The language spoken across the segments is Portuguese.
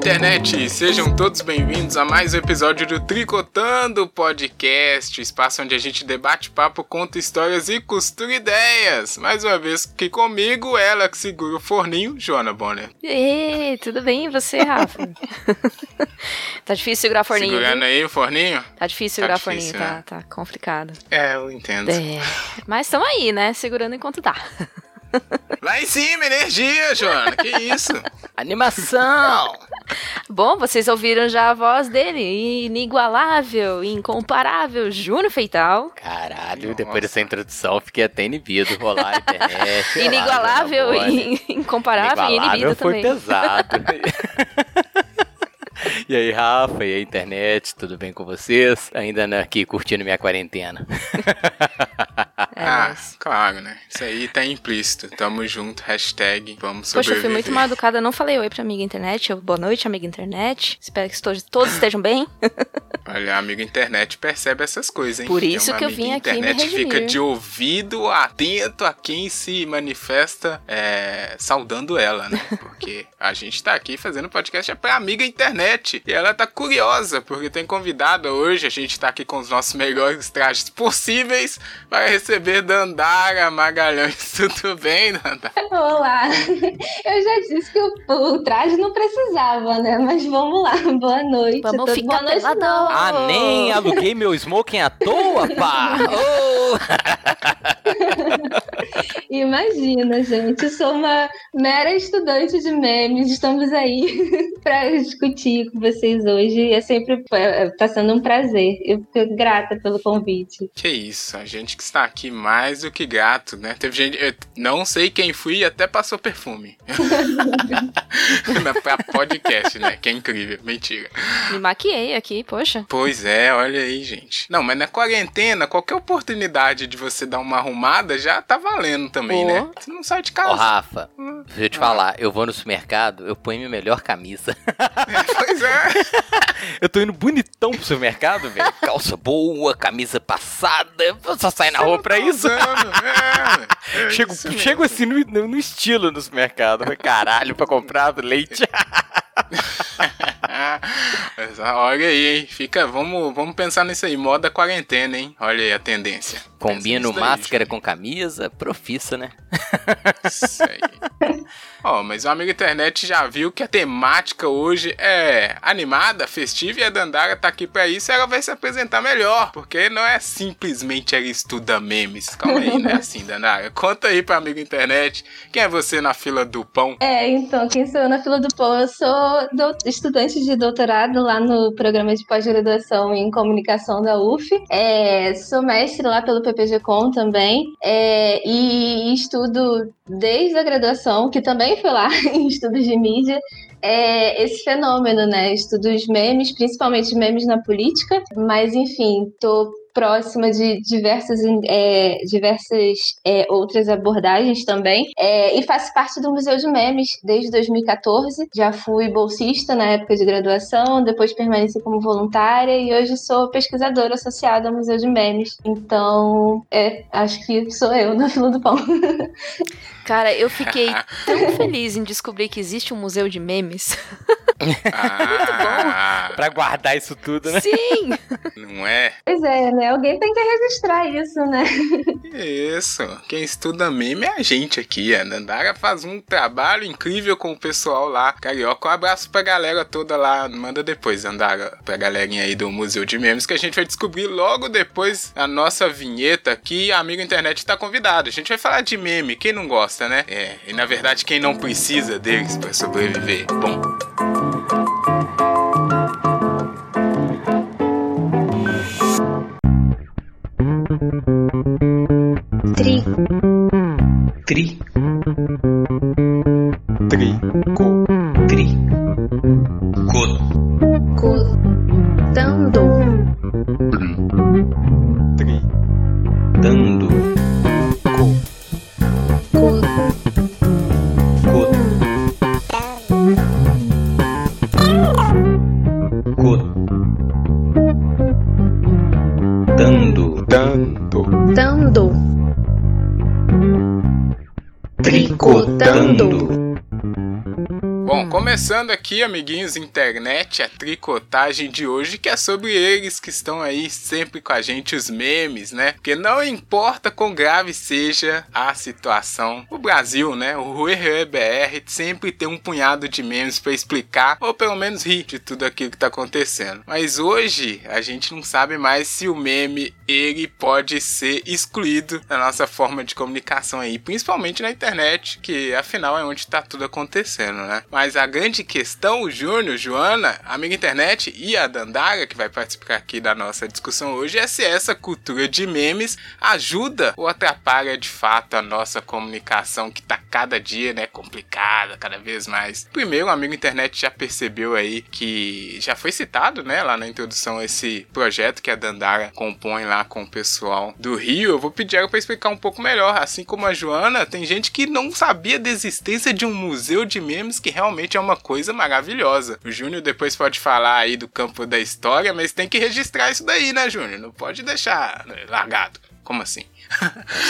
Internet! Sejam todos bem-vindos a mais um episódio do Tricotando Podcast, espaço onde a gente debate papo, conta histórias e costura ideias. Mais uma vez aqui comigo, ela que segura o forninho, Joana Bonner. Ei, tudo bem? E você, Rafa? tá difícil segurar forninho. Segurando aí o forninho? Tá difícil segurar tá difícil, forninho, né? tá, tá complicado. É, eu entendo. É. Mas estamos aí, né? Segurando enquanto dá. Lá em cima, energia, Joana. Que isso? Animação! Bom, vocês ouviram já a voz dele, inigualável, incomparável, Júnior Feital. Caralho, Nossa. depois dessa introdução fiquei até inibido. Rolar internet. Inigualável, e incomparável e inibido foi também. foi pesado. E aí, Rafa, e aí, internet, tudo bem com vocês? Ainda aqui curtindo minha quarentena. É ah, claro, né? Isso aí tá implícito. Tamo junto, hashtag vamos sobreviver. Poxa, eu fui muito mal educada, não falei oi pra amiga internet. boa noite, amiga internet. Espero que todos, todos estejam bem. Olha, a amiga internet percebe essas coisas, hein? Por isso que eu vim aqui me internet fica de ouvido atento a quem se manifesta é, saudando ela, né? Porque a gente tá aqui fazendo podcast é pra amiga internet. E ela tá curiosa, porque tem convidada hoje. A gente tá aqui com os nossos melhores trajes possíveis para receber Dandara Magalhães. Tudo bem, Dandara? Olá. Eu já disse que o, o, traje não precisava, né? Mas vamos lá. Boa noite. Vamos ficar Boa noite, não. Ah, nem aluguei meu smoking à toa, pá! Oh. Imagina, gente. Eu sou uma mera estudante de memes. Estamos aí para discutir com vocês hoje. É sempre tá sendo um prazer. Eu fico grata pelo convite. Que isso, a gente que está aqui mais do que gato, né? Teve gente, eu não sei quem fui, até passou perfume. pra podcast, né? Que é incrível, mentira. Me maquiei aqui, poxa. Pois é, olha aí, gente. Não, mas na quarentena, qualquer oportunidade de você dar uma arrumada já tá valendo também, né? Você não sai de casa. Ô, Rafa, hum. deixa eu te ah. falar, eu vou no supermercado, eu ponho minha melhor camisa. pois é. eu tô indo bonitão pro supermercado, velho. Calça boa, camisa passada, só sai na rua pra isso. É, é chego, isso chego assim no, no estilo no supermercado. Caralho, pra comprar leite. Olha aí, hein? Fica, vamos, vamos pensar nisso aí. Moda quarentena, hein? Olha aí a tendência. Combino máscara com camisa, profissa, né? Isso aí. Ó, oh, mas o amigo internet já viu que a temática hoje é animada, festiva e a Dandara tá aqui pra isso e ela vai se apresentar melhor, porque não é simplesmente ela estuda memes. Calma aí, né? Assim, Dandara. Conta aí pra amigo internet, quem é você na fila do pão? É, então, quem sou eu na fila do pão? Eu sou estudante de doutorado lá no programa de pós-graduação em comunicação da UF. É, sou mestre lá pelo PPG-Com também é, e estudo desde a graduação, que também foi lá em estudos de mídia, é esse fenômeno, né? Estudos memes, principalmente memes na política, mas enfim, tô próxima de diversas, é, diversas é, outras abordagens também. É, e faço parte do Museu de Memes desde 2014. Já fui bolsista na época de graduação, depois permaneci como voluntária e hoje sou pesquisadora associada ao Museu de Memes. Então, é, acho que sou eu na fila do pão. Cara, eu fiquei tão feliz em descobrir que existe um museu de memes. Ah, Muito bom. Pra guardar isso tudo, né? Sim! Não é? Pois é, né? Alguém tem que registrar isso, né? Isso. Quem estuda meme é a gente aqui. A Nandara faz um trabalho incrível com o pessoal lá. Carioca, um abraço pra galera toda lá. Manda depois, Nandara, pra galerinha aí do Museu de Memes, que a gente vai descobrir logo depois a nossa vinheta aqui. A Amigo Internet tá convidado. A gente vai falar de meme. Quem não gosta, né? É, e na verdade, quem não precisa deles para sobreviver. Bom. Tri. Tri. Tri. Co. Tri. Co. Co. Tricotando. Bom, Bom, começando aqui, amiguinhos internet, a tricotagem de hoje, que é sobre eles que estão aí sempre com a gente, os memes, né? Porque não importa quão grave seja a situação, o Brasil, né? O RBR sempre tem um punhado de memes para explicar, ou pelo menos rir de tudo aquilo que tá acontecendo. Mas hoje a gente não sabe mais se o meme ele pode ser excluído da nossa forma de comunicação aí, principalmente na internet, que afinal é onde tá tudo acontecendo, né? Mas a grande questão, o Júnior, Joana, amiga internet e a Dandara, que vai participar aqui da nossa discussão hoje, é se essa cultura de memes ajuda ou atrapalha de fato a nossa comunicação, que tá cada dia, né, complicada, cada vez mais. Primeiro, o amigo internet já percebeu aí que já foi citado, né, lá na introdução, esse projeto que a Dandara compõe lá com o pessoal do Rio. Eu vou pedir ela para explicar um pouco melhor. Assim como a Joana, tem gente que não sabia da existência de um museu de memes que realmente realmente é uma coisa maravilhosa. O Júnior depois pode falar aí do campo da história, mas tem que registrar isso daí, né, Júnior? Não pode deixar né, largado. Como assim?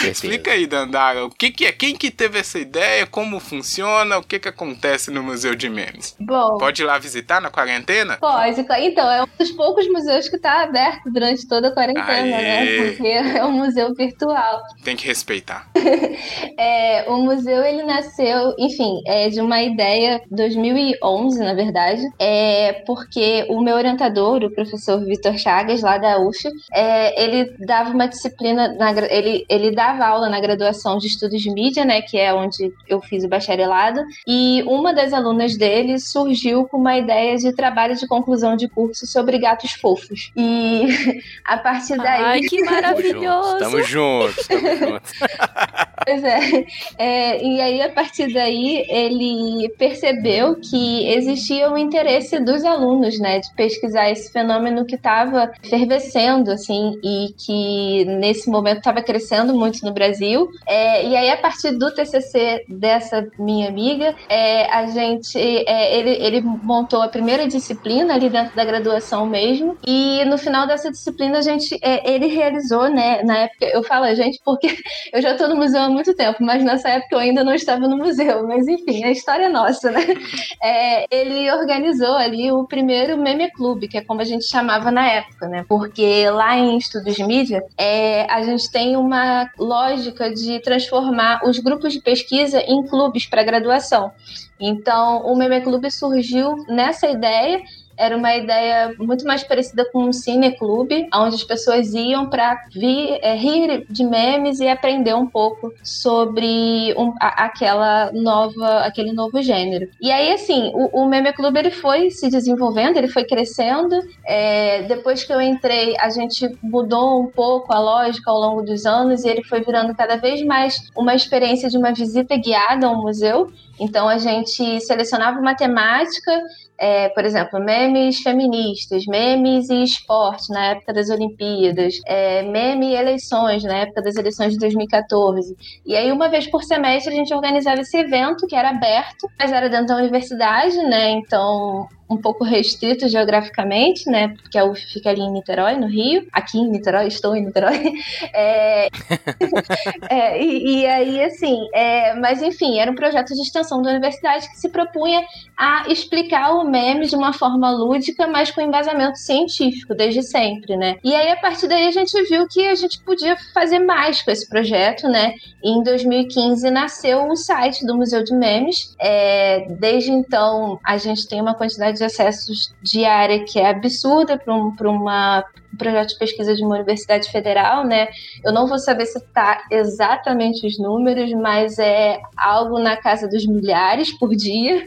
Explica aí, Dandara, o que, que, é, quem que teve essa ideia, como funciona, o que que acontece no Museu de Memes? Bom, pode ir lá visitar na quarentena? Pode, então, é um dos poucos museus que está aberto durante toda a quarentena, né? Aê. né? Porque é um museu virtual. Tem que respeitar. é, o museu, ele nasceu, enfim, é de uma ideia 2011, na verdade, é porque o meu orientador, o professor Vitor Chagas, lá da UF, é, ele dava uma disciplina, na, ele ele, ele dava aula na graduação de estudos de mídia, né, que é onde eu fiz o bacharelado, e uma das alunas dele surgiu com uma ideia de trabalho de conclusão de curso sobre gatos fofos. E a partir daí. Ai, que maravilhoso! Estamos juntos, estamos juntos. pois é. é. E aí, a partir daí, ele percebeu que existia o interesse dos alunos, né, de pesquisar esse fenômeno que estava fervescendo, assim, e que nesse momento estava crescendo crescendo muito no Brasil. É, e aí, a partir do TCC dessa minha amiga, é, a gente, é, ele, ele montou a primeira disciplina ali dentro da graduação mesmo. E no final dessa disciplina, a gente, é, ele realizou, né? Na época, eu falo a gente porque eu já estou no museu há muito tempo, mas nessa época eu ainda não estava no museu. Mas enfim, a história é nossa, né? É, ele organizou ali o primeiro meme clube, que é como a gente chamava na época, né? Porque lá em estudos de mídia, é, a gente tem uma uma lógica de transformar os grupos de pesquisa em clubes para graduação. Então, o Meme Clube surgiu nessa ideia era uma ideia muito mais parecida com um cineclube, onde as pessoas iam para é, rir de memes e aprender um pouco sobre um, a, aquela nova, aquele novo gênero. E aí, assim, o, o Meme Clube ele foi se desenvolvendo, ele foi crescendo. É, depois que eu entrei, a gente mudou um pouco a lógica ao longo dos anos e ele foi virando cada vez mais uma experiência de uma visita guiada ao museu. Então a gente selecionava uma temática é, por exemplo, memes feministas, memes e esporte na época das Olimpíadas, é, meme e eleições na época das eleições de 2014. E aí, uma vez por semestre, a gente organizava esse evento que era aberto, mas era dentro da universidade, né? Então um pouco restrito geograficamente, né? Porque a UF fica ali em Niterói, no Rio. Aqui em Niterói, estou em Niterói. É... é, e, e, aí, assim, é... mas enfim, era um projeto de extensão da universidade que se propunha a explicar o meme de uma forma lúdica, mas com embasamento científico, desde sempre, né? E aí, a partir daí, a gente viu que a gente podia fazer mais com esse projeto, né? E em 2015 nasceu o site do Museu de Memes. É... Desde então, a gente tem uma quantidade de acessos diária que é absurda para um, um projeto de pesquisa de uma universidade federal, né? Eu não vou saber citar exatamente os números, mas é algo na casa dos milhares por dia.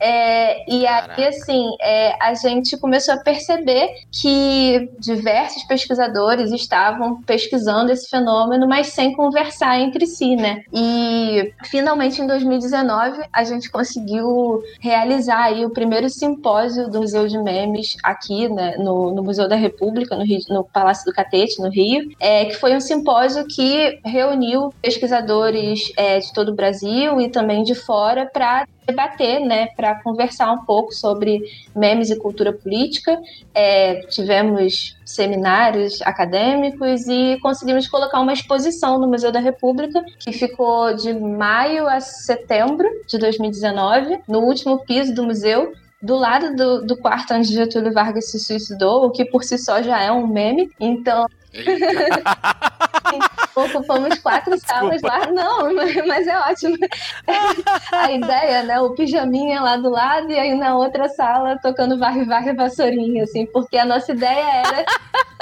É, e aí, assim, é, a gente começou a perceber que diversos pesquisadores estavam pesquisando esse fenômeno, mas sem conversar entre si, né? E finalmente, em 2019, a gente conseguiu realizar aí o primeiro simpósio do Museu de Memes aqui, né, no, no Museu da República, no, Rio, no Palácio do Catete, no Rio, é, que foi um simpósio que reuniu pesquisadores é, de todo o Brasil e também de fora para debater, né, para conversar um pouco sobre memes e cultura política. É, tivemos seminários acadêmicos e conseguimos colocar uma exposição no Museu da República que ficou de maio a setembro de 2019 no último piso do museu do lado do, do quarto onde Getúlio Vargas se suicidou, o que por si só já é um meme. Então, Ocupamos quatro salas lá. Não, mas é ótimo. A ideia, né? O pijaminha lá do lado e aí na outra sala tocando varre, varre, vassourinha, assim, porque a nossa ideia era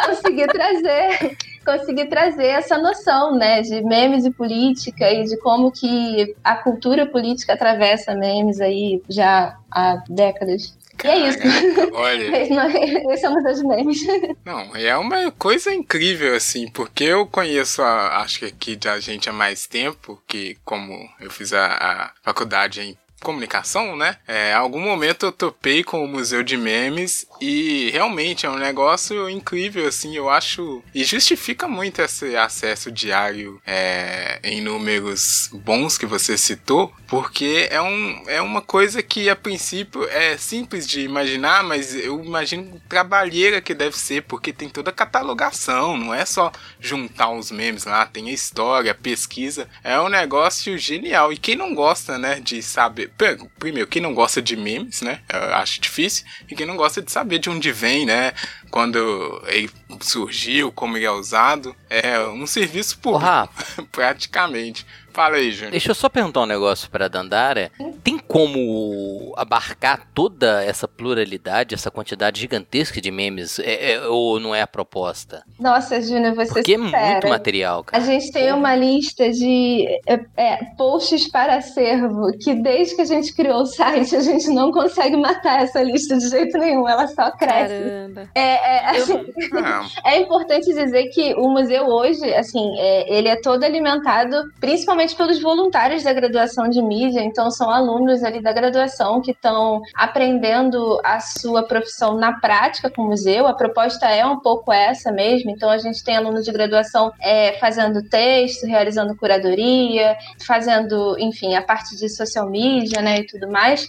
conseguir trazer conseguir trazer essa noção, né, de memes e política e de como que a cultura política atravessa memes aí já há décadas. Caraca, e é isso. Olha. Esse é uma das memes. Não, é uma coisa incrível, assim, porque eu conheço, a, acho que aqui da gente há mais tempo, que como eu fiz a, a faculdade em comunicação, né? É, algum momento eu topei com o Museu de Memes e realmente é um negócio incrível, assim, eu acho. E justifica muito esse acesso diário é, em números bons que você citou, porque é, um, é uma coisa que a princípio é simples de imaginar, mas eu imagino trabalheira que deve ser, porque tem toda a catalogação, não é só juntar os memes lá, tem a história, a pesquisa. É um negócio genial. E quem não gosta, né, de saber Primeiro, quem não gosta de memes, né? Eu acho difícil. E quem não gosta de saber de onde vem, né? Quando ele surgiu, como ele é usado. É um serviço público, praticamente. Fala aí, Júnior. Deixa eu só perguntar um negócio para Dandara. Tem como abarcar toda essa pluralidade, essa quantidade gigantesca de memes? É, é, ou não é a proposta? Nossa, Júnior, você Porque é muito material, cara. A gente tem uma lista de é, é, posts para acervo que desde que a gente criou o site a gente não consegue matar essa lista de jeito nenhum. Ela só cresce. Caramba. É, é, assim, é importante dizer que o museu hoje, assim, é, ele é todo alimentado principalmente principalmente pelos voluntários da graduação de mídia, então são alunos ali da graduação que estão aprendendo a sua profissão na prática com o museu. A proposta é um pouco essa mesmo, então a gente tem alunos de graduação é, fazendo texto, realizando curadoria, fazendo, enfim, a parte de social media, né, e tudo mais.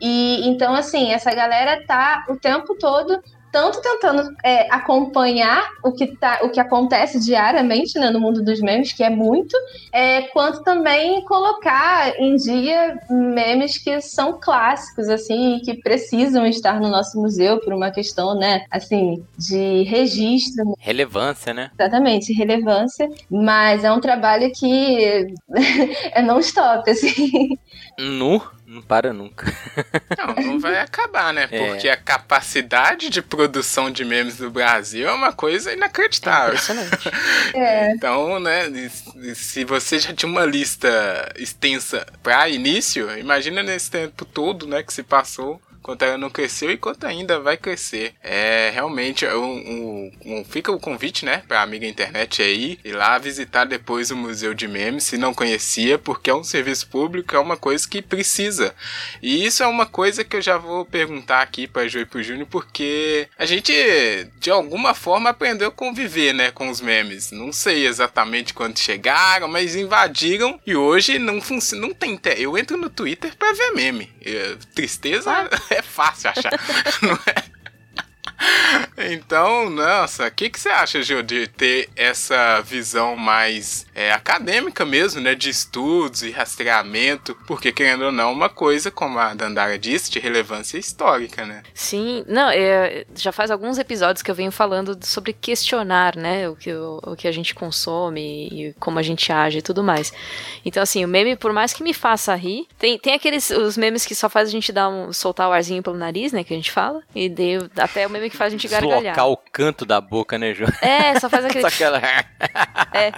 E então, assim, essa galera tá o tempo todo tanto tentando é, acompanhar o que, tá, o que acontece diariamente né, no mundo dos memes, que é muito, é, quanto também colocar em dia memes que são clássicos, assim, que precisam estar no nosso museu por uma questão, né, assim, de registro. Relevância, né? Exatamente, relevância, mas é um trabalho que é non-stop, assim. Nu? Não para nunca. Não, não vai acabar, né? É. Porque a capacidade de produção de memes do Brasil é uma coisa inacreditável. É. Então, né, se você já tinha uma lista extensa para início, imagina nesse tempo todo, né, que se passou quanto ela não cresceu e quanto ainda vai crescer. É realmente um, um, um fica o convite, né, para amiga internet aí ir lá visitar depois o Museu de Memes se não conhecia, porque é um serviço público, é uma coisa que precisa. E isso é uma coisa que eu já vou perguntar aqui para Joy e pro Júnior, porque a gente de alguma forma aprendeu a conviver, né, com os memes. Não sei exatamente quando chegaram, mas invadiram e hoje não funciona, não tem, eu entro no Twitter para ver meme. tristeza ah. é fácil achar. não é? Então, nossa, o que, que você acha, Gil, de ter essa visão mais é, acadêmica mesmo, né? De estudos e rastreamento, porque querendo ou não, uma coisa, como a Dandara disse, de relevância histórica, né? Sim, não, é, já faz alguns episódios que eu venho falando sobre questionar, né? O que, o, o que a gente consome e como a gente age e tudo mais. Então, assim, o meme, por mais que me faça rir, tem, tem aqueles os memes que só faz a gente dar um, soltar o arzinho pelo nariz, né? Que a gente fala, e deu, até o meme que faz a gente gargalhar. Deslocar o canto da boca, né, João? É, só faz aquele... só aquela... é.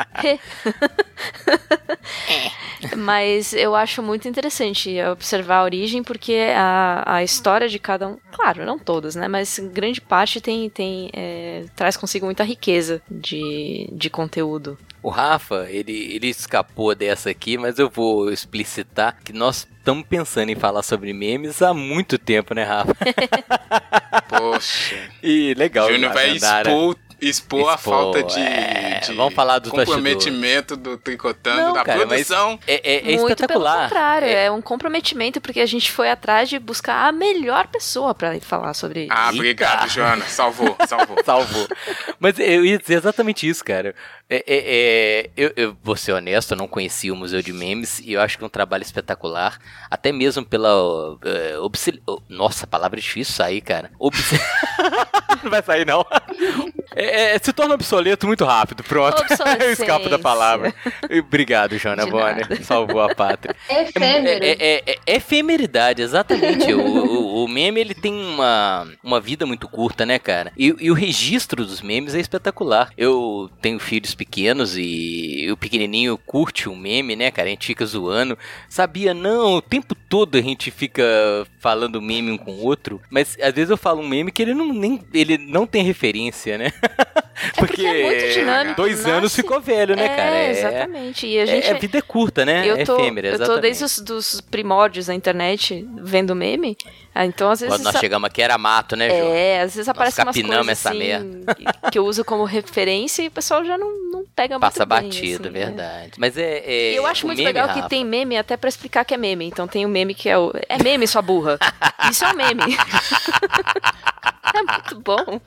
Mas eu acho muito interessante observar a origem, porque a, a história de cada um, claro, não todos, né? Mas grande parte tem, tem é, traz consigo muita riqueza de, de conteúdo. O Rafa, ele, ele escapou dessa aqui, mas eu vou explicitar que nós estamos pensando em falar sobre memes há muito tempo, né, Rafa? Poxa. E legal. Júnior vai expor expor, a falta de, é, de vamos falar do comprometimento do tricotando Não, da cara, produção. É, é, é Muito espetacular. pelo contrário, É. é. um comprometimento porque a gente foi atrás de buscar a melhor pessoa pra falar sobre isso. Ah, Eita. obrigado, Joana. Salvou, salvou. Salvou. Mas eu ia dizer exatamente isso, cara. É, é, é, eu, eu vou ser honesto, eu não conhecia o Museu de Memes e eu acho que é um trabalho espetacular. Até mesmo pela. é, oh, Nossa, a palavra é difícil sair, cara. Não vai sair, não. É, é, se torna obsoleto muito rápido, pronto. Eu escapo da palavra. Obrigado, Joana Bonner. Salvou a pátria. Efêmero. É, é, é, é efemeridade, exatamente. o, o, o meme ele tem uma, uma vida muito curta, né, cara? E, e o registro dos memes é espetacular. Eu tenho filhos pequenos e o pequenininho curte o meme, né, cara? A gente fica zoando. Sabia, não, o tempo todo a gente fica falando meme um com o outro, mas às vezes eu falo um meme que ele não, nem, ele não tem referência, né? porque é muito dinâmico, dois nasce- anos ficou velho, né, é, cara? É- exatamente. E a gente é, vida é curta, né? eu é tô, efêmera, eu tô desde os dos primórdios da internet vendo meme. Ah, Então, às vezes. Quando nós chegamos aqui era mato, né, Ju? É, às vezes aparece umas capinamos coisas essa assim, merda. que- eu uso como referência e o pessoal já não, não pega Passa muito bem, batido, assim, né? verdade. Mas é. é Eu acho muito meme, legal Rafa, que tem meme até pra explicar que é meme. Então tem o meme que é o. É meme, sua burra. Isso é um meme. é muito bom.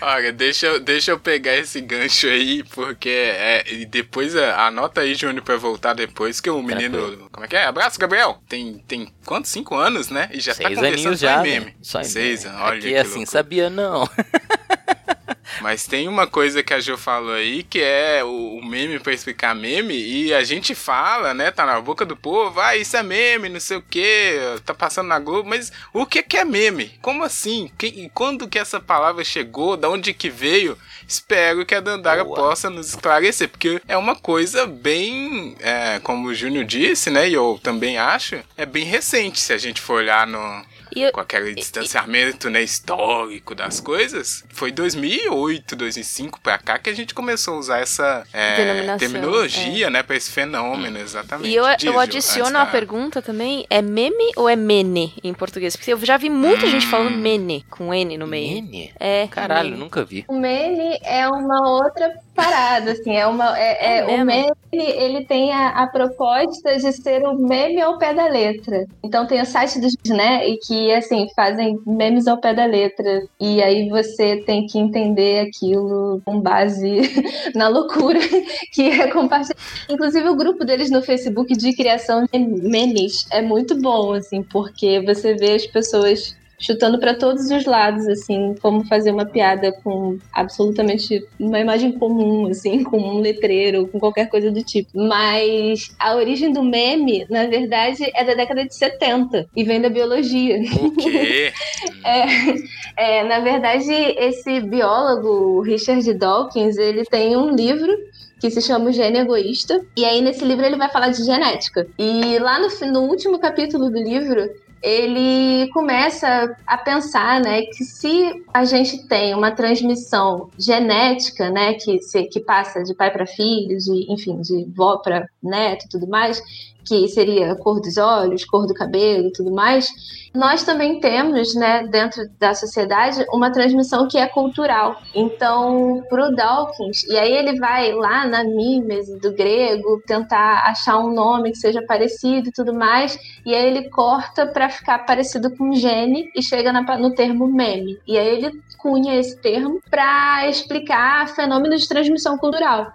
Olha, deixa, eu- deixa eu pegar esse gancho aí, porque é, depois é, anota aí, Júnior, pra voltar depois, que o menino. Como é que é? Abraço, Gabriel! Tem, tem quantos? Cinco anos, né? E já tá Seis conversando aninhos só já. em meme. né? Só em Seis meme. anos, olha Aqui que é assim, sabia não. Mas tem uma coisa que a Jo falou aí, que é o, meme pra explicar meme, e a gente fala, né? Tá na boca do povo, ah, isso é meme, não sei o que, tá passando na Globo, mas o que que é meme? Como assim? Que, quando que essa palavra chegou? Da onde que veio? Espero que a Dandara Boa. possa nos esclarecer, porque é uma coisa bem, é, como o Júnior disse, né? E eu também acho, é bem recente, se a gente for olhar no, eu- com aquele distanciamento né, histórico das coisas, foi 2008, 2005 pra cá que a gente começou a usar essa é, terminologia, né, pra esse fenômeno, exatamente. E eu, Diz, eu adiciono antes a da- pergunta também: é meme ou é mene em português? Porque eu já vi muita gente Hum. falando mene, com N no meio. Mene? É. Caralho, mene. nunca vi. O meme é uma outra parada, assim, é uma. É, É é- o meme ele tem a, a proposta de ser o meme ao pé da letra. Então tem o site dos, né, e que assim fazem memes ao pé da letra. E aí você tem que entender aquilo com base na loucura que é compartilhar. Inclusive o grupo deles no Facebook de criação de memes é muito bom, assim, porque você vê as pessoas chutando para todos os lados, assim, como fazer uma piada com absolutamente uma imagem comum, assim, com um letreiro, com qualquer coisa do tipo. Mas a origem do meme, na verdade, é da década de 70 e vem da biologia. O quê? É, na verdade, esse biólogo, Richard Dawkins, ele tem um livro que se chama O Gênio Egoísta. E aí, nesse livro, ele vai falar de genética. E lá no, no último capítulo do livro, ele começa a pensar, né, que se a gente tem uma transmissão genética, né, que, se, que passa de pai para filho, de, enfim, de vó para neto e tudo mais, que seria a cor dos olhos, cor do cabelo e tudo mais, nós também temos, né, dentro da sociedade, uma transmissão que é cultural. Então, pro Dawkins, e aí ele vai lá na mímese do grego tentar achar um nome que seja parecido e tudo mais, e aí ele corta para ficar parecido com gene e chega na- no termo meme. E aí ele cunha esse termo para explicar fenômenos de transmissão cultural.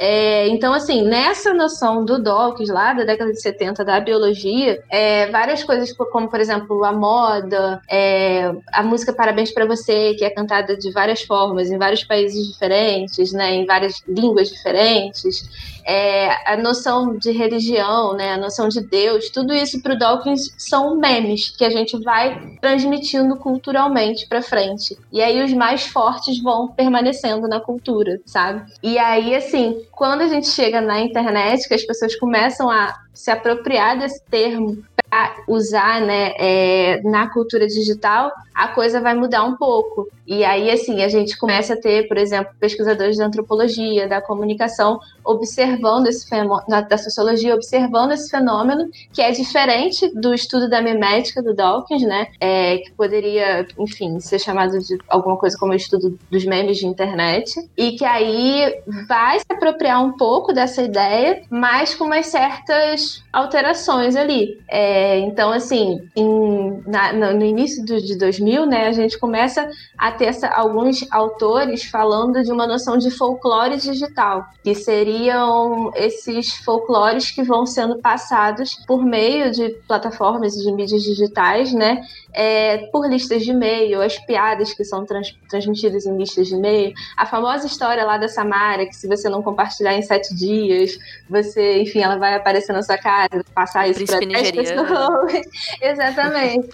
É, então, assim, nessa noção do Dawkins, lá da década de 70, da biologia, é, várias coisas, como, por exemplo, a moda, é, a música Parabéns para Você, que é cantada de várias formas, em vários países diferentes, né, em várias línguas diferentes, é, a noção de religião, né, a noção de Deus, tudo isso para o Dawkins são memes que a gente vai transmitindo culturalmente para frente. E aí os mais fortes vão permanecendo na cultura, sabe? E aí, assim, quando a gente chega na internet, que as pessoas começam a se apropriar desse termo para usar né, é, na cultura digital, a coisa vai mudar um pouco. E aí, assim, a gente começa a ter, por exemplo, pesquisadores da antropologia, da comunicação, observando esse fenômeno, da sociologia, observando esse fenômeno, que é diferente do estudo da mimética do Dawkins, né? É, que poderia, enfim, ser chamado de alguma coisa como estudo dos memes de internet, e que aí vai se apropriar um pouco dessa ideia, mas com umas certas alterações ali. É, então, assim, em, na, no início do, de 2000, né, a gente começa a ter essa, alguns autores falando de uma noção de folclore digital, que seriam esses folclores que vão sendo passados por meio de plataformas de mídias digitais, né, é, por listas de e-mail, as piadas que são trans, transmitidas em listas de e-mail, a famosa história lá da Samara, que se você não compartilhar em sete dias, você, enfim, ela vai aparecer na sua casa, passar isso para 10 pessoas. Exatamente.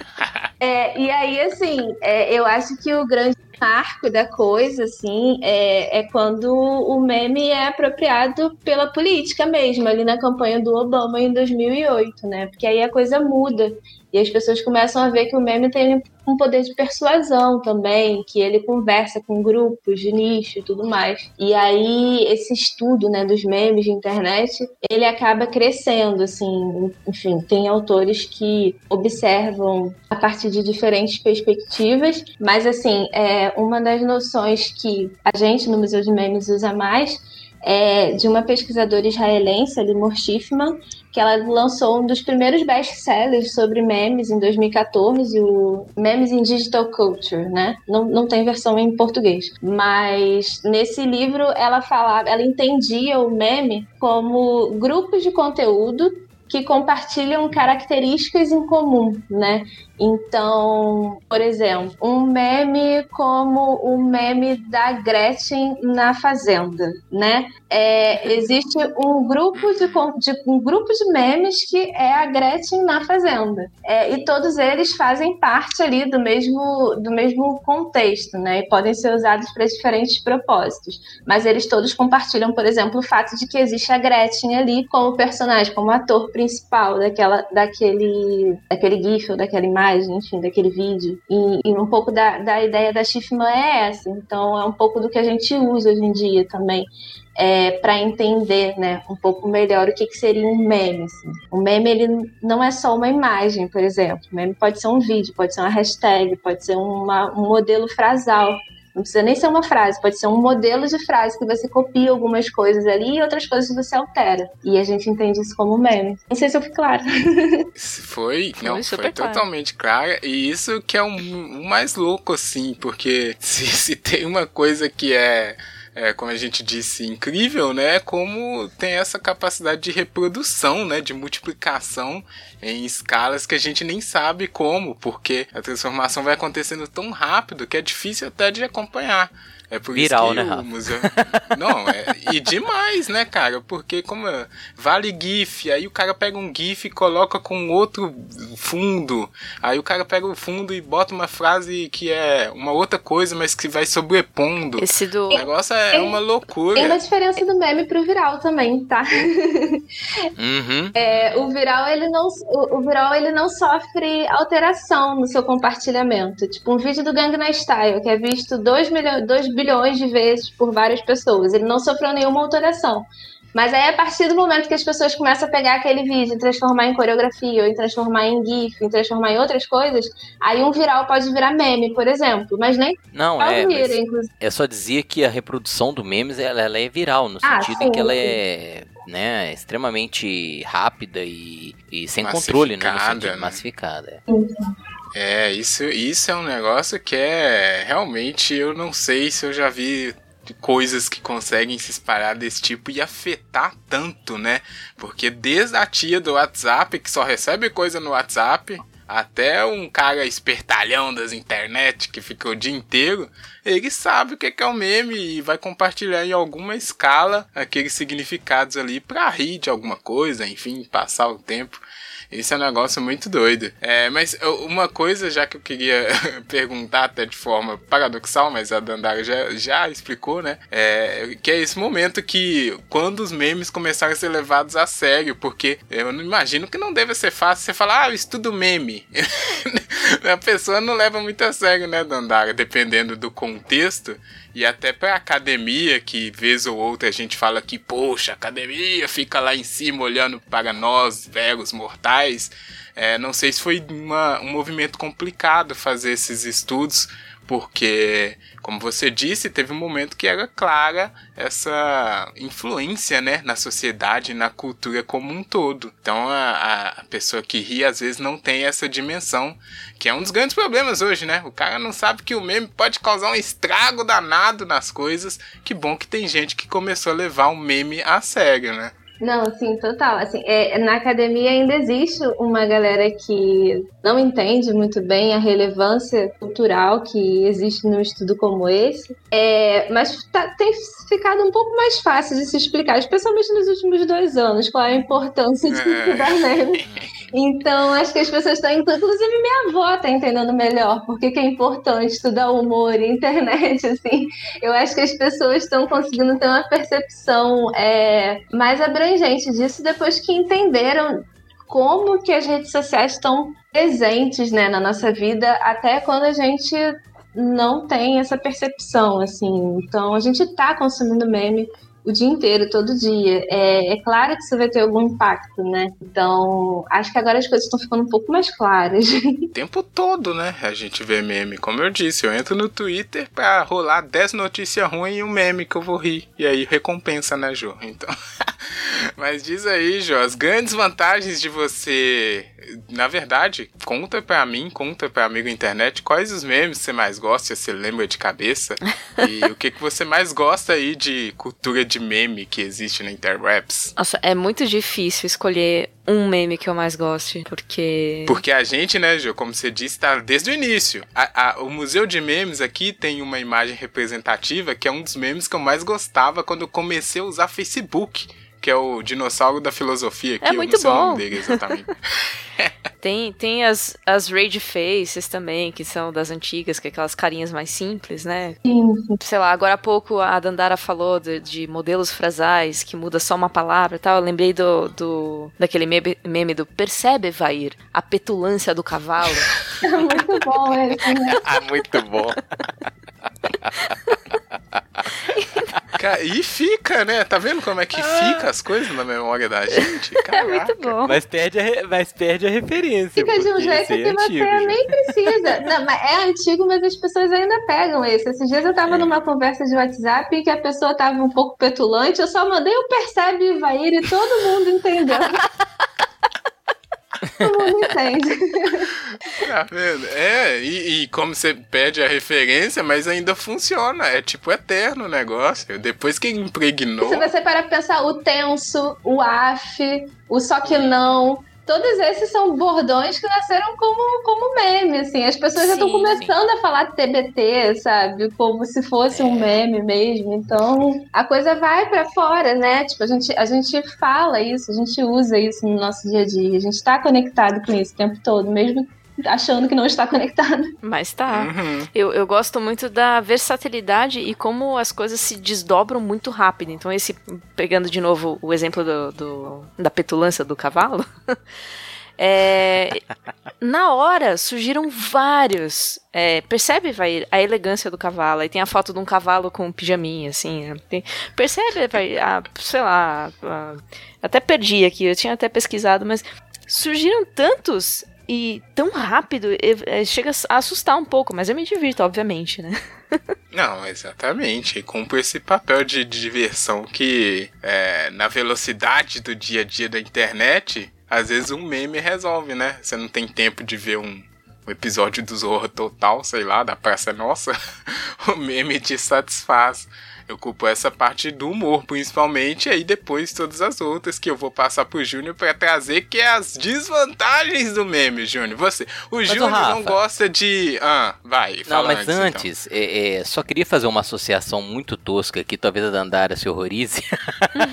é, e aí, assim, é, eu acho que o grande marco da coisa, assim, é, é quando o meme é apropriado pela política mesmo, ali na campanha do Obama em 2008, né? Porque aí a coisa muda. E as pessoas começam a ver que o meme tem um poder de persuasão também, que ele conversa com grupos de nicho e tudo mais. E aí esse estudo, né, dos memes de internet, ele acaba crescendo, assim, enfim, tem autores que observam a partir de diferentes perspectivas, mas assim, é uma das noções que a gente no Museu de Memes usa mais é de uma pesquisadora israelense, Limor Schiffman, que ela lançou um dos primeiros best-sellers sobre memes em 2014, o Memes in Digital Culture, né? Não, não tem versão em português. Mas nesse livro ela falava, ela entendia o meme como grupos de conteúdo que compartilham características em comum, né? Então, por exemplo, um meme como o meme da Gretchen na Fazenda, né? É, existe um grupo de, de, um grupo de memes que é a Gretchen na Fazenda. É, e todos eles fazem parte ali do mesmo, do mesmo contexto, né? E podem ser usados para diferentes propósitos. Mas eles todos compartilham, por exemplo, o fato de que existe a Gretchen ali como personagem, como ator principal daquela, daquele, daquele GIF ou daquela imagem imagem, enfim, daquele vídeo. E, e um pouco da, da ideia da Schiffman é essa. Então, é um pouco do que a gente usa hoje em dia também. É, para entender né, um pouco melhor o que, que seria um meme. Assim. O meme ele não é só uma imagem, por exemplo. O meme pode ser um vídeo, pode ser uma hashtag, pode ser uma, um modelo frasal não precisa nem ser uma frase, pode ser um modelo de frase que você copia algumas coisas ali e outras coisas você altera. E a gente entende isso como meme. Não sei se eu fui clara. Foi, não, foi, foi totalmente clara. E isso que é o um, um mais louco, assim, porque se, se tem uma coisa que é é, como a gente disse, incrível, né? Como tem essa capacidade de reprodução, né? De multiplicação em escalas que a gente nem sabe como, porque a transformação vai acontecendo tão rápido que é difícil até de acompanhar. É por Viral, isso que né, o museu. Não, é... e demais, né, cara? Porque como é... vale GIF, aí o cara pega um GIF e coloca com outro fundo. Aí o cara pega o fundo e bota uma frase que é uma outra coisa, mas que vai sobrepondo. Esse do. O negócio é, uma loucura. Tem uma diferença do meme pro viral também, tá? Uhum. É, o viral ele não o, o viral ele não sofre alteração no seu compartilhamento. Tipo um vídeo do Gangnam Style que é visto 2 milhões 2 bilhões de vezes por várias pessoas. Ele não sofreu nenhuma alteração. Mas aí, a partir do momento que as pessoas começam a pegar aquele vídeo e transformar em coreografia, ou em transformar em GIF, em transformar em outras coisas, aí um viral pode virar meme, por exemplo. Mas nem. Não, é. Vira, eu só dizia que a reprodução do memes ela, ela é viral, no ah, sentido sim, em que ela é. Né, extremamente rápida e, e sem controle, né? No sentido, né? massificada. É. É, isso, isso é um negócio que é realmente eu não sei se eu já vi coisas que conseguem se espalhar desse tipo e afetar tanto, né? Porque desde a tia do WhatsApp que só recebe coisa no WhatsApp Até um cara espertalhão das internet que fica o dia inteiro, ele sabe o que é o meme e vai compartilhar em alguma escala aqueles significados ali para rir de alguma coisa, enfim, passar o tempo. Isso é um negócio muito doido. É, mas uma coisa, já que eu queria perguntar até de forma paradoxal, mas a Dandara já, já explicou, né? É, que é esse momento que quando os memes começaram a ser levados a sério, porque eu não imagino que não deve ser fácil você falar, ah, eu estudo meme. a pessoa não leva muito a sério, né, Dandara? Dependendo do contexto. E até pra academia, que vez ou outra a gente fala que, poxa, a academia fica lá em cima olhando para nós, velhos mortais. É, não sei se foi uma, um movimento complicado fazer esses estudos, porque, como você disse, teve um momento que era clara essa influência né, na sociedade, na cultura como um todo. Então a, a pessoa que ri às vezes não tem essa dimensão, que é um dos grandes problemas hoje, né? O cara não sabe que o meme pode causar um estrago danado nas coisas. Que bom que tem gente que começou a levar o meme a sério, né? Não, sim, total. Assim, é, na academia ainda existe uma galera que não entende muito bem a relevância cultural que existe num estudo como esse, é, mas tá, tem ficado um pouco mais fácil de se explicar, especialmente nos últimos dois anos, qual é a importância de estudar meme. Então, acho que as pessoas estão, inclusive minha avó está entendendo melhor porque que é importante estudar humor e internet, assim. Eu acho que as pessoas estão conseguindo ter uma percepção é, mais abrangente disso depois que entenderam como que as redes sociais estão presentes né, na nossa vida, até quando a gente não tem essa percepção, assim. Então, a gente está consumindo meme o dia inteiro, todo dia. É, é, claro que isso vai ter algum impacto, né? Então, acho que agora as coisas estão ficando um pouco mais claras. O tempo todo, né? A gente vê meme. Como eu disse, eu entro no Twitter pra rolar 10 notícias ruins e um meme que eu vou rir. E aí recompensa, né, Jô? Então. Mas diz aí, Jô, as grandes vantagens de você. Na verdade, conta pra mim, conta pra amigo internet quais os memes você mais gosta, se você lembra de cabeça. e o que, que você mais gosta aí de cultura de meme que existe na Interwebs. Nossa, é muito difícil escolher um meme que eu mais goste, porque. Porque a gente, né, Jô, como você disse, tá desde o início. A, a, o Museu de Memes aqui tem uma imagem representativa que é um dos memes que eu mais gostava quando eu comecei a usar Facebook que é o dinossauro da filosofia. É muito bom. Dele, exatamente. tem tem as, as Rage Faces também, que são das antigas, que é aquelas carinhas mais simples, né? Sim. Sei lá, agora há pouco a Dandara falou de, de modelos frasais, que muda só uma palavra e tal. Eu lembrei do, do daquele meme, meme do Percebe, Vair, a petulância do cavalo. É muito bom esse, né? ah, muito bom. E fica, né? Tá vendo como é que ah. fica as coisas na memória da gente? Caraca. É muito bom. Mas perde a, mas perde a referência. Fica de um jeito que é antigo, você nem precisa. Não, mas é antigo, mas as pessoas ainda pegam esse. Esses dias eu tava é. numa conversa de WhatsApp que a pessoa tava um pouco petulante, eu só mandei o Percebe Ivair e todo mundo entendeu. Todo mundo entende. Tá vendo? É, e, e, como você pede a referência, mas ainda funciona. É tipo eterno o negócio. Depois que impregnou. Se você para pensar o tenso, o af, o só que não, todos esses são bordões que nasceram como, como meme, assim. As pessoas sim, já estão começando sim. a falar TBT, sabe? Como se fosse é. um meme mesmo. Então, a coisa vai para fora, né? Tipo, a gente, a gente fala isso, a gente usa isso no nosso dia a dia. A gente está conectado com isso o tempo todo, mesmo achando que não está conectado. Mas tá. Uhum. Eu, eu gosto muito da versatilidade e como as coisas se desdobram muito rápido. Então, esse, pegando de novo o exemplo do, do da petulância do cavalo. É, na hora surgiram vários. É, percebe, vai, a elegância do cavalo. Aí tem a foto de um cavalo com um pijaminha, assim. Né? Tem, percebe, vai, a, sei lá. A, até perdi aqui, eu tinha até pesquisado, mas surgiram tantos e tão rápido, é, chega a assustar um pouco, mas eu me divirto, obviamente, né? Não, exatamente. E cumpre esse papel de, de diversão que, é, na velocidade do dia a dia da internet, às vezes um meme resolve, né? Você não tem tempo de ver um, um episódio do Zorro Total, sei lá, da Praça Nossa, o meme te satisfaz. Eu culpo essa parte do humor, principalmente, e aí depois todas as outras que eu vou passar pro Júnior para trazer, que é as desvantagens do meme, Júnior. Você, o Júnior não gosta de. Ah, vai, fala Não, mas antes, antes então. é, é, só queria fazer uma associação muito tosca aqui, talvez a Dandara se horrorize.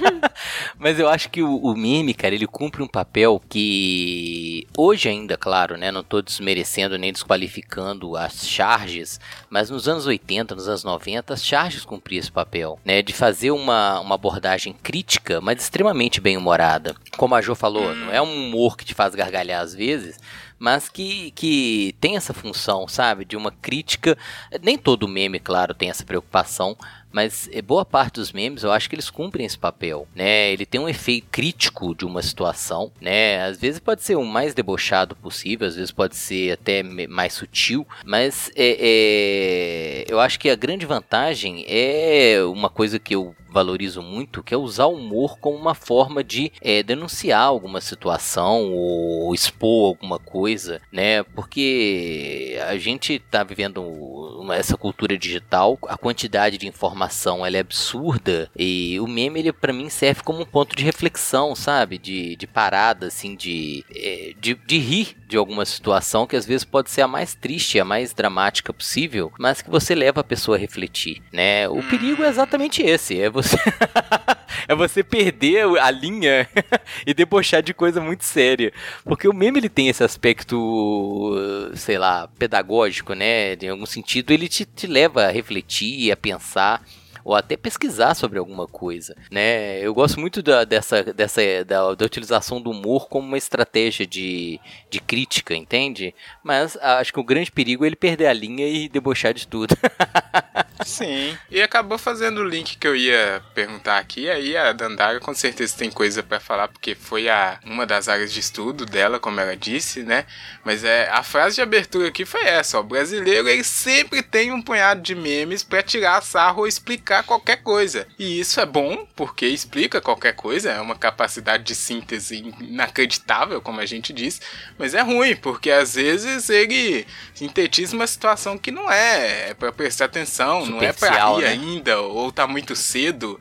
mas eu acho que o, o meme, cara, ele cumpre um papel que hoje ainda, claro, né? Não tô desmerecendo nem desqualificando as charges, mas nos anos 80, nos anos 90, as charges cumpriam esse papel, né? De fazer uma, uma abordagem crítica, mas extremamente bem humorada. Como a Jo falou, não é um humor que te faz gargalhar às vezes, mas que, que tem essa função, sabe? De uma crítica. Nem todo meme, claro, tem essa preocupação, mas eh, boa parte dos memes eu acho que eles cumprem esse papel, né? Ele tem um efeito crítico de uma situação, né? Às vezes pode ser o mais debochado possível, às vezes pode ser até mais sutil, mas é, é, eu acho que a grande vantagem é uma coisa que eu valorizo muito, que é usar o humor como uma forma de é, denunciar alguma situação ou expor alguma coisa, né? Porque a gente está vivendo uma, essa cultura digital, a quantidade de informação ela é absurda e o meme ele para mim serve como um ponto de reflexão, sabe? De, de parada, assim, de, é, de, de rir de alguma situação que às vezes pode ser a mais triste, a mais dramática possível, mas que você leva a pessoa a refletir, né? O perigo é exatamente esse, é você é você perder a linha e debochar de coisa muito séria. Porque o meme ele tem esse aspecto, sei lá, pedagógico, né? Em algum sentido, ele te, te leva a refletir, a pensar ou até pesquisar sobre alguma coisa, né? Eu gosto muito da, dessa, dessa da, da, utilização do humor como uma estratégia de, de crítica, entende? Mas acho que o grande perigo é ele perder a linha e debochar de tudo. Sim, e acabou fazendo o link que eu ia perguntar aqui, aí a Dandara com certeza tem coisa para falar, porque foi a, uma das áreas de estudo dela, como ela disse, né? Mas é a frase de abertura aqui foi essa, ó, o brasileiro ele sempre tem um punhado de memes para tirar sarro ou explicar explicar qualquer coisa. E isso é bom, porque explica qualquer coisa, é uma capacidade de síntese inacreditável, como a gente diz, mas é ruim, porque às vezes ele sintetiza uma situação que não é, é para prestar atenção, não é para ir né? ainda, ou tá muito cedo.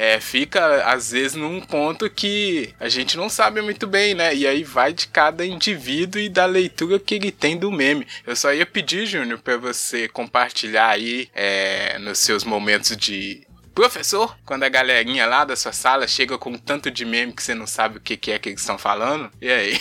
É, fica às vezes num ponto que a gente não sabe muito bem, né? E aí vai de cada indivíduo e da leitura que ele tem do meme. Eu só ia pedir, Júnior, para você compartilhar aí é, nos seus momentos de Professor, quando a galerinha lá da sua sala chega com tanto de meme que você não sabe o que, que é que eles estão falando, e aí?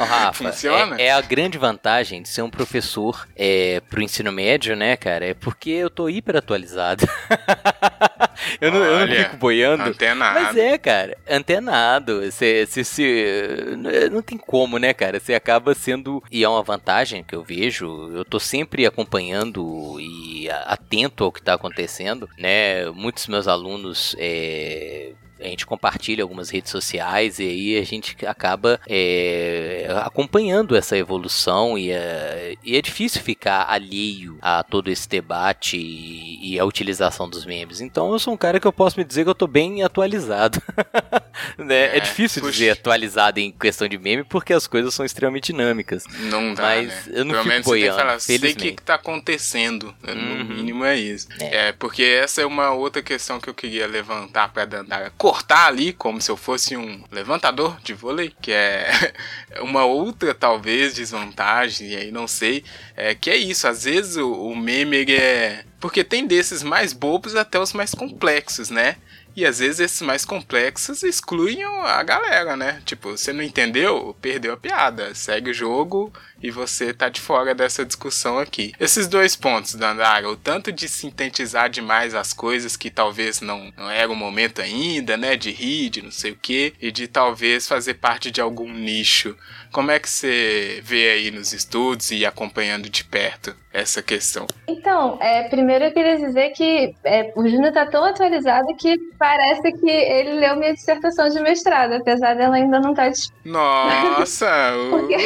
Oh, Rafa, Funciona? É, é, a grande vantagem de ser um professor é, pro ensino médio, né, cara? É porque eu tô hiper atualizado. eu, não, Olha, eu não fico boiando. Antenado. Mas é, cara, antenado. Você, você, não tem como, né, cara? Você acaba sendo. E é uma vantagem que eu vejo. Eu tô sempre acompanhando e atento ao que tá acontecendo, né? Muito muitos meus alunos é, a gente compartilha algumas redes sociais e aí a gente acaba é, acompanhando essa evolução e é, e é, difícil ficar alheio a todo esse debate e, e, a utilização dos memes. Então eu sou um cara que eu posso me dizer que eu tô bem atualizado. né? é, é, difícil puxa. dizer atualizado em questão de meme porque as coisas são extremamente dinâmicas. Não dá, Mas né? eu não Pelo fico boiando. Sei o que, que tá acontecendo. Né? No uhum. mínimo é isso. É. é. porque essa é uma outra questão que eu queria levantar pra Dandara cortar ali como se eu fosse um levantador de vôlei, que é uma outra talvez desvantagem, e aí não sei, é que é isso, às vezes o, o meme é porque tem desses mais bobos até os mais complexos, né? E às vezes esses mais complexos excluem a galera, né? Tipo, você não entendeu, perdeu a piada. Segue o jogo e você tá de fora dessa discussão aqui. Esses dois pontos, Dandara, o tanto de sintetizar demais as coisas que talvez não, não era o momento ainda, né? De rir, de não sei o que, e de talvez fazer parte de algum nicho. Como é que você vê aí nos estudos e acompanhando de perto essa questão? Então, é, primeiro eu queria dizer que é, o Júnior está tão atualizado que parece que ele leu minha dissertação de mestrado, apesar dela ainda não estar. Tá... Nossa! Porque...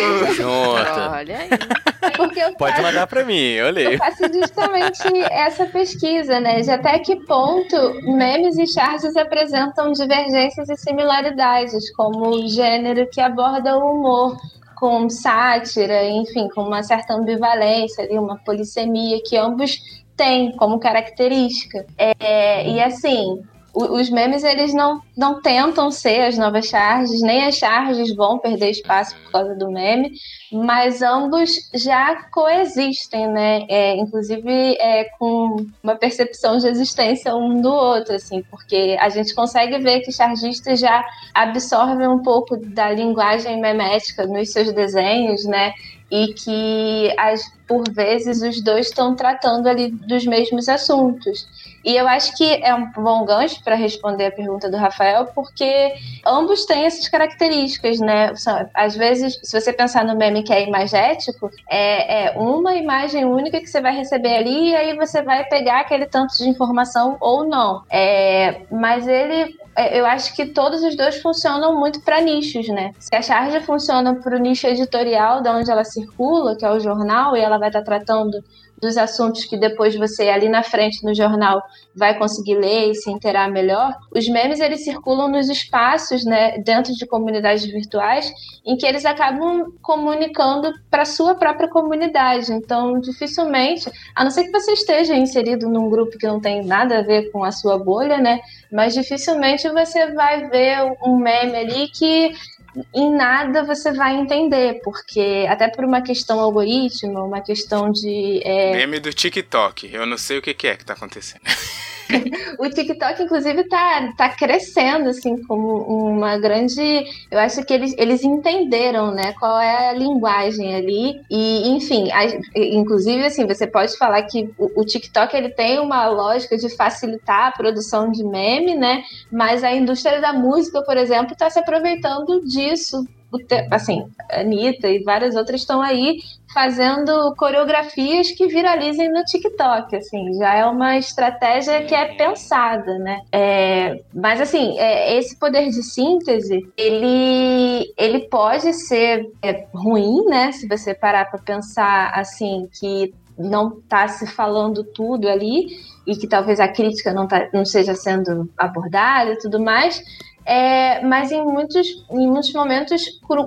Olha aí. Pode faço, mandar para mim, eu leio. Eu faço justamente essa pesquisa, né? De até que ponto memes e charges apresentam divergências e similaridades, como o gênero que aborda o humor com sátira, enfim, com uma certa ambivalência ali, uma polissemia, que ambos tem como característica. É, e assim, os memes eles não, não tentam ser as novas charges, nem as charges vão perder espaço por causa do meme, mas ambos já coexistem, né? É, inclusive é, com uma percepção de existência um do outro, assim, porque a gente consegue ver que chargistas já absorvem um pouco da linguagem memética nos seus desenhos, né? E que as, por vezes os dois estão tratando ali dos mesmos assuntos. E eu acho que é um bom gancho para responder a pergunta do Rafael, porque ambos têm essas características, né? Às vezes, se você pensar no meme que é imagético, é, é uma imagem única que você vai receber ali, e aí você vai pegar aquele tanto de informação ou não. É, mas ele é, eu acho que todos os dois funcionam muito para nichos, né? Se a charge funciona para o nicho editorial, de onde ela circula, que é o jornal, e ela vai estar tratando dos assuntos que depois você ali na frente no jornal vai conseguir ler e se inteirar melhor, os memes eles circulam nos espaços, né, dentro de comunidades virtuais, em que eles acabam comunicando para sua própria comunidade. Então, dificilmente, a não ser que você esteja inserido num grupo que não tem nada a ver com a sua bolha, né, mas dificilmente você vai ver um meme ali que em nada você vai entender, porque até por uma questão algoritmo, uma questão de. É... Meme do TikTok, eu não sei o que, é que tá acontecendo. o TikTok, inclusive, tá, tá crescendo, assim, como uma grande. Eu acho que eles, eles entenderam, né, qual é a linguagem ali. E, enfim, a, inclusive, assim, você pode falar que o, o, TikTok ele tem uma lógica de facilitar a produção de meme, né? Mas a indústria da música, por exemplo, está se aproveitando disso assim, Anitta e várias outras estão aí fazendo coreografias que viralizem no TikTok, assim, já é uma estratégia que é pensada, né? É, mas assim, é, esse poder de síntese, ele, ele pode ser é, ruim, né? Se você parar para pensar assim que não está se falando tudo ali e que talvez a crítica não, tá, não esteja sendo abordada e tudo mais, é, mas em muitos, em muitos momentos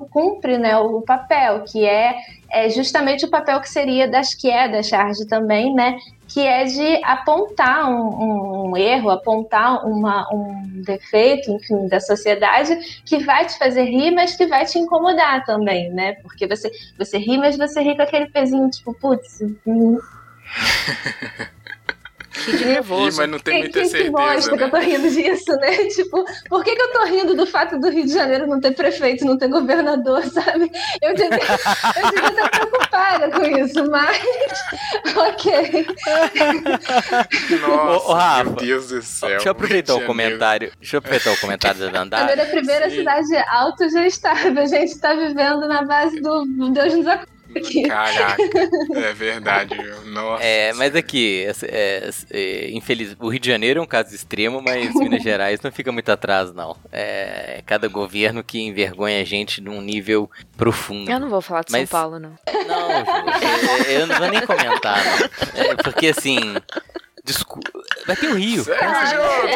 cumpre né, o papel, que é, é justamente o papel que seria das que é da charge também, né? Que é de apontar um, um, erro, apontar uma, um defeito, enfim, da sociedade que vai te fazer rir, mas que vai te incomodar também, né? Porque você, você ri, mas você ri com aquele pezinho, tipo, putz. Hum. de nervoso. Ih, mas não tem muita quem, certeza. Que gosta né? que eu tô rindo disso, né? Tipo, por que, que eu tô rindo do fato do Rio de Janeiro não ter prefeito, não ter governador, sabe? Eu devia, eu devia estar preocupada com isso, mas. ok. Nossa, ô, Rafa, meu Deus do céu. Deixa eu aproveitar o comentário. Deixa eu aproveitar o comentário da Dandara. A primeira Sim. cidade alta já estável. A gente está vivendo na base do Deus nos acuda aqui. Caraca, é verdade? Nossa. É, mas aqui, é, é, infeliz, o Rio de Janeiro é um caso extremo, mas Minas Gerais não fica muito atrás, não. É cada governo que envergonha a gente num nível profundo. Eu não vou falar de Mas- São Paulo, não. Não, Ju, eu, eu não vou nem comentar, não. É, porque assim. Desculpa. Vai ter o Rio. Segue o jogo.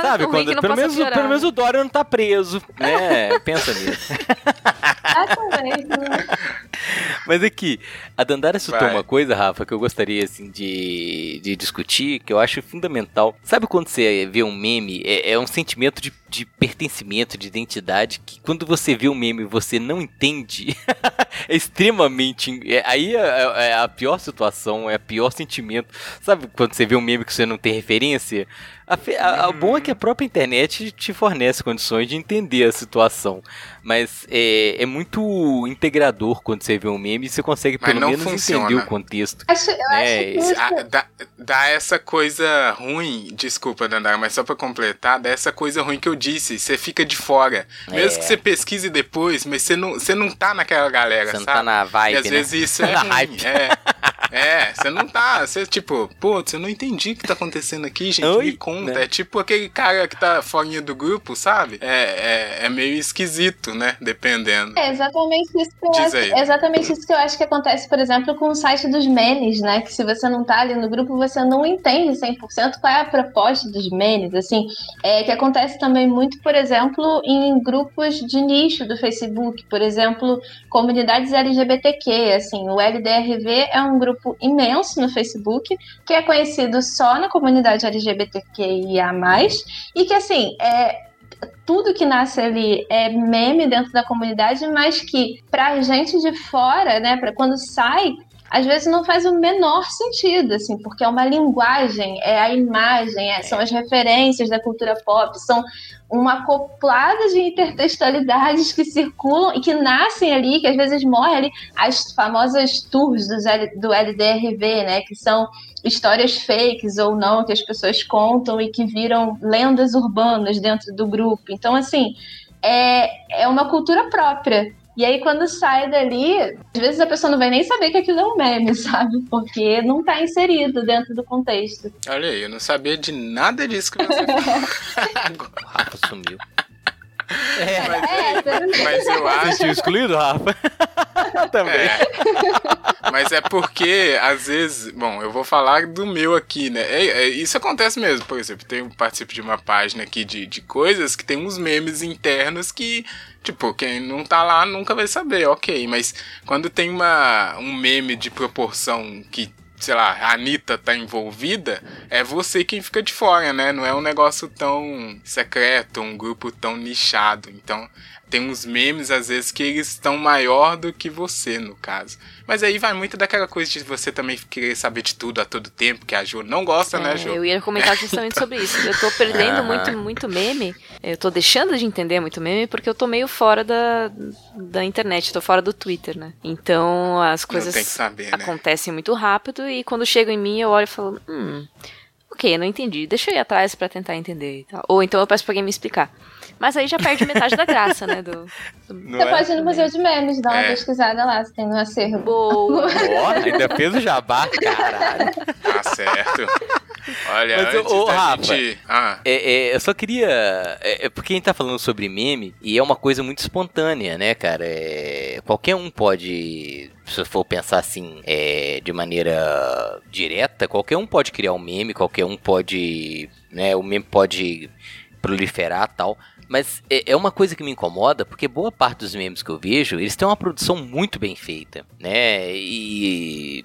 Sabe, quando, que pelo, menos, piorar. pelo menos o Dória não tá preso, né? Pensa nisso. Mas aqui, a Dandara citou Vai. uma coisa, Rafa, que eu gostaria assim de, de discutir, que eu acho fundamental. Sabe quando você vê um meme, é, é um sentimento de, de pertencimento, de identidade, que quando você vê um meme e você não entende, é extremamente. é- aí é, é a pior situação, é o pior sentimento. Sabe quando você vê um meme que você não tem referência? A, a, a bom é que a própria internet te fornece condições de entender a situação. Mas é, é muito integrador quando você vê um meme e você consegue Mas pelo não menos funciona. entender o contexto. Acho, eu É, acho que Ah, dá, dá essa coisa ruim, desculpa, Dandara, mas só pra completar, dá essa coisa ruim que eu disse, você fica de fora. Mesmo É. que você pesquise depois, mas você não, você não tá naquela galera, Você não sabe? tá na vibe, e às né? vezes isso é Na ruim, hype. É, é, você não tá, você tipo, pô, você não entendi o que tá acontecendo aqui, gente, Oi? me conta. Né? É tipo aquele cara que tá fora do grupo, sabe? É, é, é meio esquisito, né, dependendo. É exatamente isso que eu Diz acho, aí. exatamente isso que eu acho que acontece, por exemplo, com o site dos memes, né? Que se você não tá ali no grupo, você não entende 100% qual é a proposta dos memes, assim. É que acontece também muito, por exemplo, em grupos de nicho do Facebook, por exemplo, comunidades LGBTQ, assim. O LDRV é um grupo imenso no Facebook, que é conhecido só na comunidade LGBTQIA+, e que, assim, é, tudo que nasce ali é meme dentro da comunidade, mas que pra gente de fora, né, para quando sai, às vezes não faz o menor sentido, assim, porque é uma linguagem, é a imagem, é, são as referências da cultura pop, são uma acoplada de intertextualidades que circulam e que nascem ali, que às vezes morrem ali, as famosas tours do, do LDRV, né, que são histórias fakes ou não que as pessoas contam e que viram lendas urbanas dentro do grupo. Então, assim, é, é uma cultura própria e aí, quando sai dali, às vezes a pessoa não vai nem saber que aquilo é um meme, sabe? Porque não tá inserido dentro do contexto. Olha aí, eu não sabia de nada disso que você falou. Agora. Rafa sumiu. É, mas, é, mas eu acho. Você excluído, Rafa? Também. É. Mas é porque, às vezes, bom, eu vou falar do meu aqui, né? É, é, isso acontece mesmo, por exemplo, eu participo de uma página aqui de, de coisas que tem uns memes internos que Tipo, quem não tá lá nunca vai saber, ok. Mas quando tem uma, um meme de proporção que, sei lá, a Anitta tá envolvida, é você quem fica de fora, né? Não é um negócio tão secreto, um grupo tão nichado. Então, tem uns memes, às vezes, que eles estão maior do que você, no caso. Mas aí vai muito daquela coisa de você também querer saber de tudo a todo tempo, que a Ju não gosta, né, é, né, Ju? Eu ia comentar justamente sobre isso. Eu tô perdendo muito, muito meme. Eu tô deixando de entender muito meme porque eu tô meio fora da, da internet, tô fora do Twitter, né? Então as coisas saber, né? acontecem muito rápido e quando chegam em mim eu olho e falo, hum, ok, eu não entendi, deixa eu ir atrás para tentar entender e tal. Ou então eu peço pra alguém me explicar. Mas aí já perde metade da graça, né? Do, do... Você é? pode ir no Museu de Memes, dar uma é. pesquisada lá, se tem no acervo. Boa! Ó, ainda fez o jabá, caralho. Tá certo. Olha, Mas, antes ô, Rafa, gente... ah. é, é, eu só queria... É, é, porque a gente tá falando sobre meme, e é uma coisa muito espontânea, né, cara? É, qualquer um pode se for pensar assim, é, de maneira direta, qualquer um pode criar um meme, qualquer um pode, né, o meme pode proliferar tal. Mas é, é uma coisa que me incomoda, porque boa parte dos memes que eu vejo, eles têm uma produção muito bem feita, né? E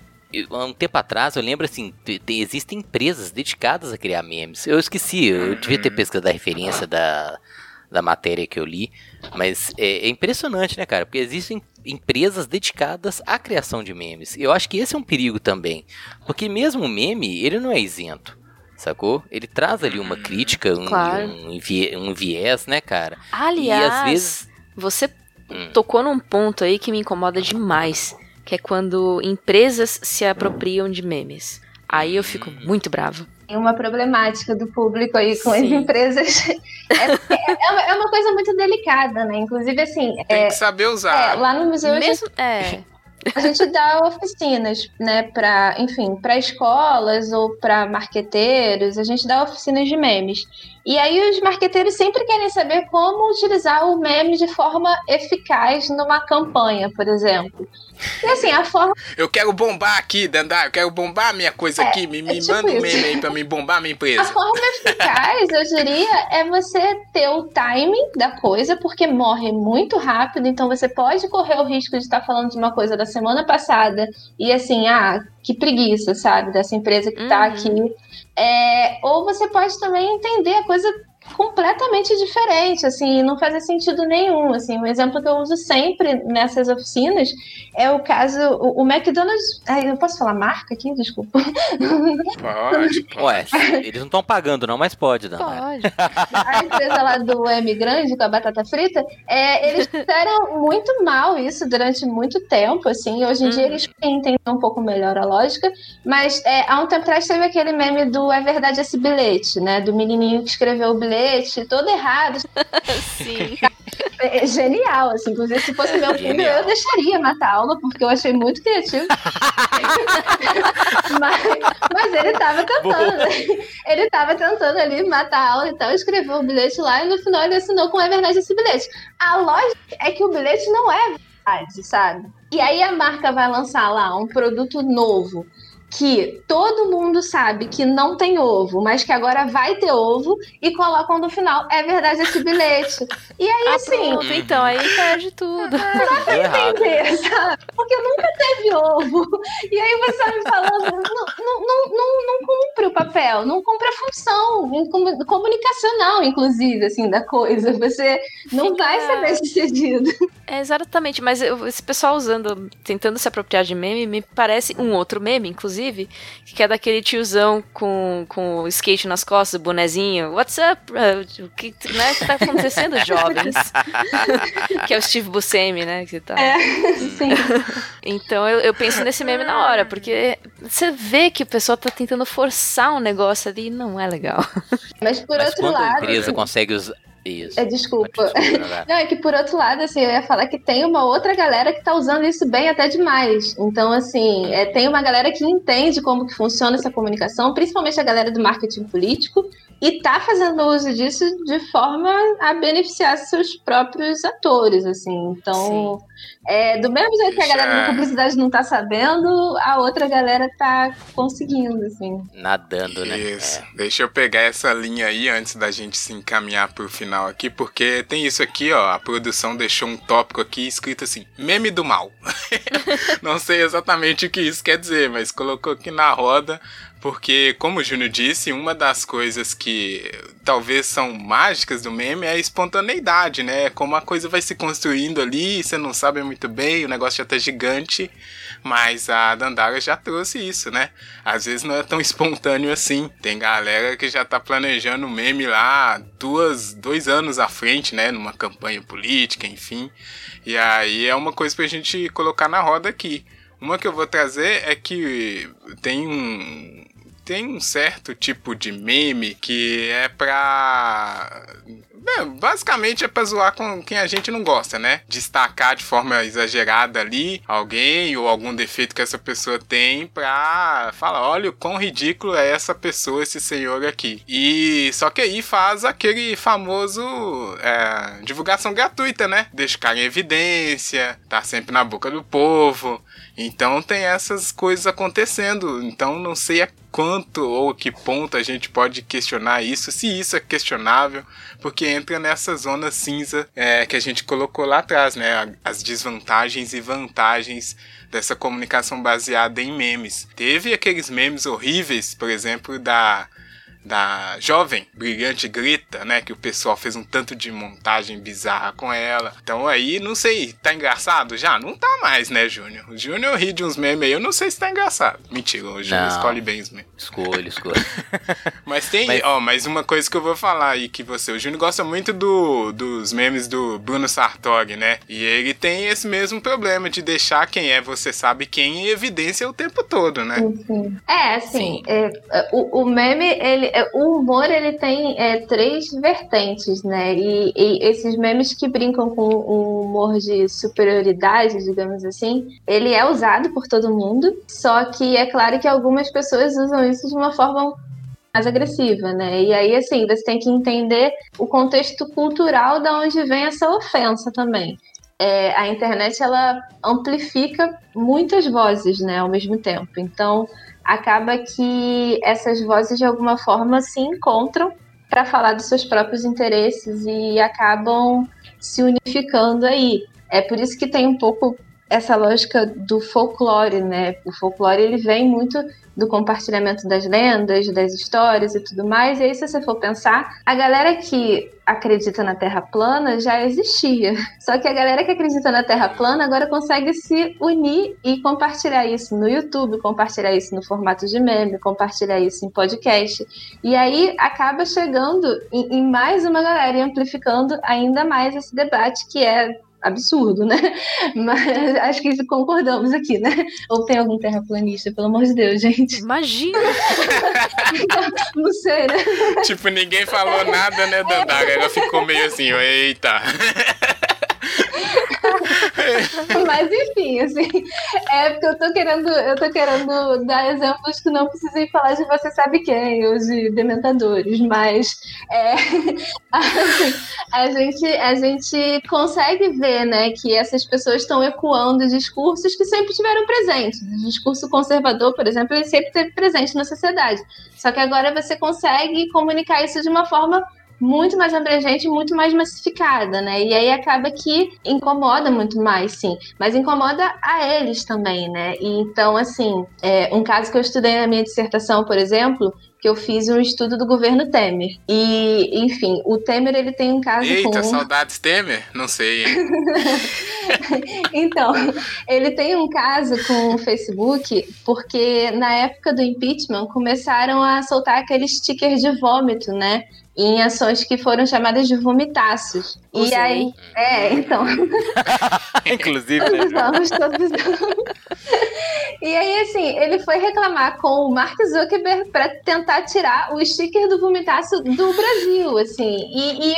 há um tempo atrás, eu lembro assim, existem empresas dedicadas a criar memes. Eu esqueci, eu devia ter pesquisado a referência da, da matéria que eu li, mas é, é, impressionante, né, cara? Porque existem empresas dedicadas à criação de memes. Eu acho que esse é um perigo também, porque mesmo o meme, ele não é isento sacou? Ele traz ali uma crítica, um, claro. um, um viés, né, cara? Aliás, e às vezes. Você hum. tocou num ponto aí que me incomoda demais, que é quando empresas se apropriam de memes. Aí eu fico hum. muito brava. Tem uma problemática do público aí com Sim. as empresas. É, é, é, uma coisa muito delicada, né? Inclusive, assim. Tem é, que saber usar. É, lá no museu. Mesmo, gente... é. A gente dá oficinas, né, para, enfim, para escolas ou para marqueteiros, a gente dá oficinas de memes. E aí os marqueteiros sempre querem saber como utilizar o meme de forma eficaz numa campanha, por exemplo. E assim, a forma. Eu quero bombar aqui, Dandá, eu quero bombar minha coisa é, aqui. Me, me é tipo manda um meme aí pra me bombar minha empresa. A forma eficaz, eu diria, é você ter o timing da coisa, porque morre muito rápido, então você pode correr o risco de estar falando de uma coisa da semana passada e assim, ah, que preguiça, sabe, dessa empresa que tá uhum. aqui é, ou você pode também entender a coisa completamente diferente, assim, não faz sentido nenhum, assim, um exemplo que eu uso sempre nessas oficinas é o caso, o, o McDonald's, ai, eu posso falar marca aqui? Desculpa. Pode, pode. Ué, eles não estão pagando não, mas pode, Dana. Pode. A empresa lá do M grande, com a batata frita, é, eles fizeram muito mal isso durante muito tempo, assim, hoje em dia uhum. eles entendem um pouco melhor a lógica, mas é, há um tempo atrás teve aquele meme do É Verdade Esse Bilhete, né, do menininho que escreveu o bilhete bilhete todo errado. Sim. É, é genial, assim. Inclusive, se fosse meu filho, genial. eu deixaria matar a aula, porque eu achei muito criativo. mas, mas, ele tava tentando. Né? Ele tava tentando ali matar a aula e tal, escreveu o bilhete lá e no final ele assinou com é verdade esse bilhete. A lógica é que o bilhete não é verdade, sabe? E aí a marca vai lançar lá um produto novo que todo mundo sabe que não tem ovo, mas que agora vai ter ovo e colocam no final. É verdade esse bilhete. E aí, ah, assim. Pronto, então, aí perde tudo. Dá pra entender, sabe? Porque nunca teve ovo. E aí você tá me falando, não, não, não, não, não cumpre o papel, não cumpre a função comunicacional, inclusive, assim, da coisa. Você não Fica... vai ser bem sucedido. É, exatamente, mas esse pessoal usando, tentando se apropriar de meme, me parece um outro meme, inclusive, que é daquele tiozão com, com o skate nas costas, o bonezinho. What's up? Uh, o que, né, que tá acontecendo, jovens? que é o Steve Buscemi, né? Que tá... É, sim. então eu, eu penso nesse meme na hora, porque você vê que o pessoal tá tentando forçar um negócio ali e não é legal. Mas por Mas outro quando lado. a empresa consegue usar. Isso. É, desculpa. Não, é que por outro lado, assim, eu ia falar que tem uma outra galera que tá usando isso bem até demais. Então, assim, é, tem uma galera que entende como que funciona essa comunicação, principalmente a galera do marketing político, e tá fazendo uso disso de forma a beneficiar seus próprios atores, assim. Então, é, do mesmo jeito que a galera da publicidade não tá sabendo, a outra galera tá conseguindo, assim. Nadando, né? Isso. É. Deixa eu pegar essa linha aí antes da gente se encaminhar pro final aqui, porque tem isso aqui, ó. A produção deixou um tópico aqui escrito assim: meme do mal. não sei exatamente o que isso quer dizer, mas colocou aqui na roda porque, como o Júnior disse, uma das coisas que talvez são mágicas do meme é a espontaneidade, né? Como a coisa vai se construindo ali, você não sabe muito bem, o negócio já tá gigante, mas a Dandara já trouxe isso, né? Às vezes não é tão espontâneo assim. Tem galera que já tá planejando meme lá duas, dois anos à frente, né? Numa campanha política, enfim. E aí é uma coisa pra gente colocar na roda aqui. Uma que eu vou trazer é que tem um, tem um certo tipo de meme que é pra. É, basicamente é pra zoar com quem a gente não gosta, né? Destacar de forma exagerada ali alguém ou algum defeito que essa pessoa tem pra falar: olha o quão ridículo é essa pessoa, esse senhor aqui. E só que aí faz aquele famoso é, divulgação gratuita, né? Deixa o cara em evidência, tá sempre na boca do povo. Então tem essas coisas acontecendo. Então não sei a quanto ou a que ponto a gente pode questionar isso, se isso é questionável, porque entra nessa zona cinza é, que a gente colocou lá atrás, né? As desvantagens e vantagens dessa comunicação baseada em memes. Teve aqueles memes horríveis, por exemplo, da da jovem brilhante Greta, né? Que o pessoal fez um tanto de montagem bizarra com ela. Então aí, não sei, tá engraçado já? Não tá mais, né, Júnior? O Júnior ri de uns memes aí, eu não sei se tá engraçado. Mentira, o Júnior escolhe bem os memes. Escolhe, escolhe. mas tem, mas... ó, mais uma coisa que eu vou falar aí que você, o Júnior gosta muito do, dos memes do Bruno Sartori, né? E ele tem esse mesmo problema de deixar quem é você sabe quem em evidência o tempo todo, né? Sim. É, assim, é, o, o meme, ele, é, o humor ele tem é, três vertentes, né? E, e, esses memes que brincam com o humor de superioridade, digamos assim, ele é usado por todo mundo. Só que é claro que algumas pessoas usam isso de uma forma mais agressiva, né? E aí, assim, você tem que entender o contexto cultural da onde vem essa ofensa também. É, a internet ela amplifica muitas vozes, né, ao mesmo tempo. Então, acaba que essas vozes de alguma forma se encontram para falar dos seus próprios interesses e acabam se unificando aí. É por isso que tem um pouco essa lógica do folclore, né? O folclore ele vem muito do compartilhamento das lendas, das histórias e tudo mais. E aí, se você for pensar, a galera que acredita na Terra plana já existia. Só que a galera que acredita na Terra plana agora consegue se unir e compartilhar isso no YouTube, compartilhar isso no formato de meme, compartilhar isso em podcast. E aí acaba chegando em, em mais uma galera e amplificando ainda mais esse debate que é absurdo, né? Mas acho que concordamos aqui, né? Ou tem algum terraplanista, pelo amor de Deus, gente. Imagina! Não sei, né? Tipo, ninguém falou nada, né, Dandara? Ela ficou meio assim, eita. Mas enfim, assim, é porque eu tô querendo, eu tô querendo dar exemplos que não precisem falar de você sabe quem, ou de dementadores, mas é, assim, a, gente, a gente consegue ver né, que essas pessoas estão ecoando discursos que sempre tiveram presentes. O discurso conservador, por exemplo, ele sempre teve presente na sociedade. Só que agora você consegue comunicar isso de uma forma muito mais abrangente, muito mais massificada, né? E aí acaba que incomoda muito mais, sim. Mas incomoda a eles também, né? E então, assim, é, um caso que eu estudei na minha dissertação, por exemplo, que eu fiz um estudo do governo Temer. E, enfim, o Temer ele tem um caso Eita, com... saudades Temer? Não sei, então, ele tem um caso com o Facebook, porque na época do impeachment começaram a soltar aqueles stickers de vômito, né? Em ações que foram chamadas de vomitaços. e sim. aí, é, então. Inclusive, né? Todos todos E aí, assim, ele foi reclamar com o Mark Zuckerberg para tentar tirar o sticker do vomitaço do Brasil, assim. E, e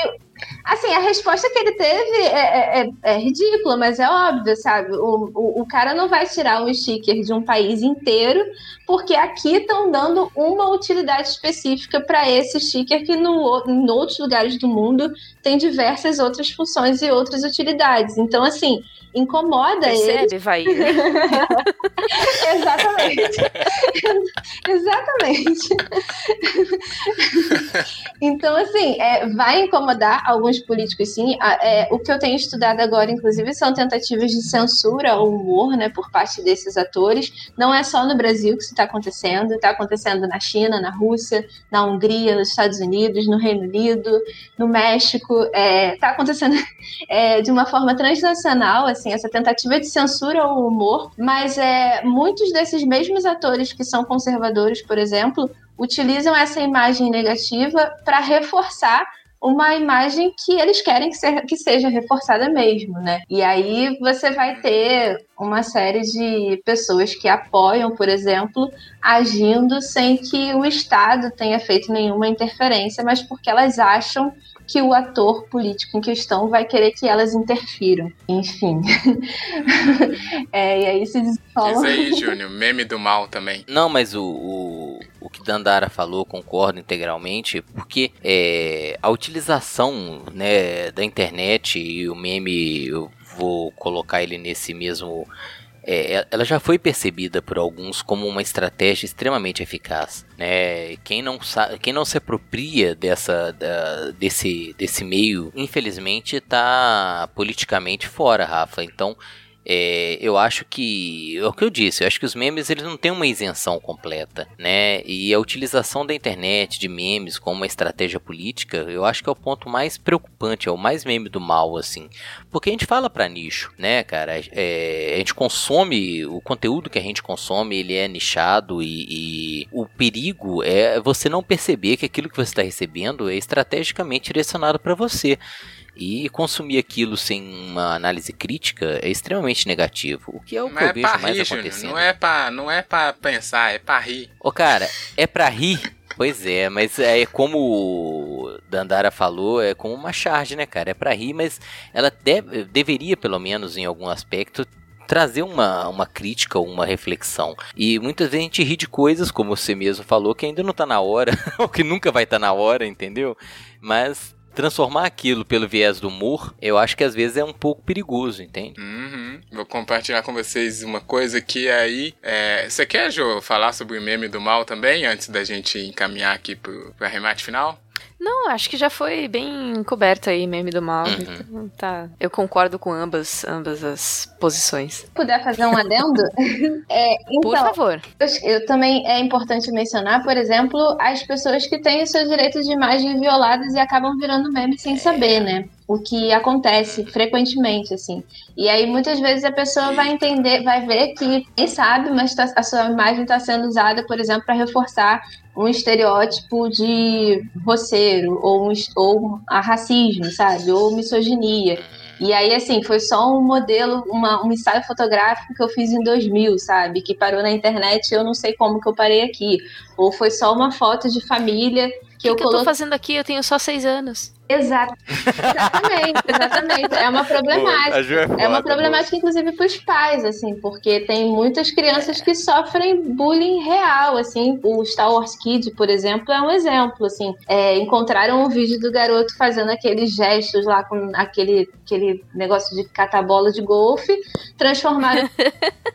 Assim, a resposta que ele teve é, é, é, é ridícula, mas é óbvio, sabe? O, o, o, cara não vai tirar um sticker de um país inteiro, porque aqui estão dando uma utilidade específica para esse sticker que no, em outros lugares do mundo tem diversas outras funções e outras utilidades. Então, assim, incomoda Percebe, ele. vai. Exatamente. Exatamente. então, assim, é, vai incomodar alguns políticos, sim. É, o que eu tenho estudado agora, inclusive, são tentativas de censura ao humor, né, por parte desses atores. Não é só no Brasil que isso está acontecendo, está acontecendo na China, na Rússia, na Hungria, nos Estados Unidos, no Reino Unido, no México. Está é, tá acontecendo é, de uma forma transnacional, assim, essa tentativa de censura ao humor, mas é, muitos desses mesmos atores que são conservadores, por exemplo, utilizam essa imagem negativa para reforçar uma imagem que eles querem que, ser, que seja reforçada mesmo, né? E aí você vai ter uma série de pessoas que apoiam, por exemplo, agindo sem que o Estado tenha feito nenhuma interferência, mas porque elas acham que o ator político em questão vai querer que elas interfiram. Enfim. é, e aí se desenrola. Diz aí, Júnior, meme do mal também. Não, mas o, o, o que Dandara falou, concordo integralmente, porque é, a utilização né, da internet e o meme, vou colocar ele nesse mesmo é, é, ela já foi percebida por alguns como uma estratégia extremamente eficaz. Né? Quem, não sabe, quem não se apropria dessa, da, desse, desse meio, infelizmente está politicamente fora, Rafa. Então é, eu acho que é o que eu disse, eu acho que os memes eles não têm uma isenção completa, né? E a utilização da internet de memes como uma estratégia política, eu acho que é o ponto mais preocupante, é o mais meme do mal, assim, porque a gente fala para nicho, né, cara? É, a gente consome o conteúdo que a gente consome, ele é nichado e, e o perigo é você não perceber que aquilo que você está recebendo é estrategicamente direcionado para você. E consumir aquilo sem uma análise crítica é extremamente negativo. O que é o que eu é vejo mais rir, acontecendo. não é pra, não é pra pensar, é pra rir. Ô cara, é pra rir? Pois é, mas é como o Dandara falou, é como uma charge, né, cara? É pra rir, mas ela deve, deveria, pelo menos em algum aspecto, trazer uma, uma crítica ou uma reflexão. E muitas vezes a gente ri de coisas, como você mesmo falou, que ainda não tá na hora, ou que nunca vai estar tá na hora, entendeu? Mas transformar aquilo pelo viés do humor, eu acho que às vezes é um pouco perigoso, entende? Uhum. Vou compartilhar com vocês uma coisa que aí. É... Você quer, Jô, falar sobre o meme do mal também, antes da gente encaminhar aqui pro, pro arremate final? Não, acho que já foi bem coberto aí, meme do mal. Uhum. Tá. Eu concordo com ambas, ambas as posições. Se puder fazer um adendo? é, então, por favor. Eu, eu, também é importante mencionar, por exemplo, as pessoas que têm os seus direitos de imagem violados e acabam virando meme sem é. saber, né? O que acontece frequentemente, assim. E aí, muitas vezes, a pessoa vai entender, vai ver que quem sabe, mas tá, a sua imagem está sendo usada, por exemplo, para reforçar um estereótipo de roceiro, ou, um, ou a racismo, sabe? Ou misoginia. E aí, assim, foi só um modelo, uma, um ensaio fotográfico que eu fiz em 2000, sabe? Que parou na internet eu não sei como que eu parei aqui. Ou foi só uma foto de família que, que eu coloquei. O que eu tô fazendo aqui? Eu tenho só seis anos. Exato. Exatamente, exatamente. É uma problemática. é, é, uma problemática, inclusive, para os pais, assim, porque tem muitas crianças que sofrem bullying real, assim. O Star Wars Kid, por exemplo, é um exemplo, assim. É, encontraram um vídeo do garoto fazendo aqueles gestos lá com aquele, aquele negócio de catar bola de golfe, transformaram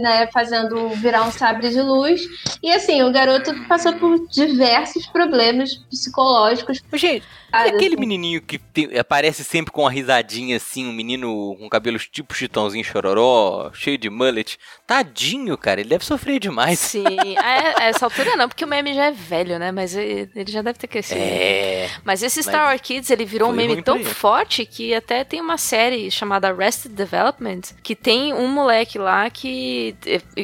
né, fazendo virar um sabre de luz. E assim, o garoto passou por diversos problemas psicológicos. Gente, e aquele menininho que tem, aparece sempre com uma risadinha assim, um menino com cabelos tipo chitãozinho chororó, cheio de mullet. Tadinho, cara, ele deve sofrer demais. Sim, a, essa altura não, porque o meme já é velho, né? Mas ele, já deve ter crescido. É. Mas esse Star Wars Kids, ele virou um meme tão forte que até tem uma série chamada Arrested Development, que tem um moleque lá que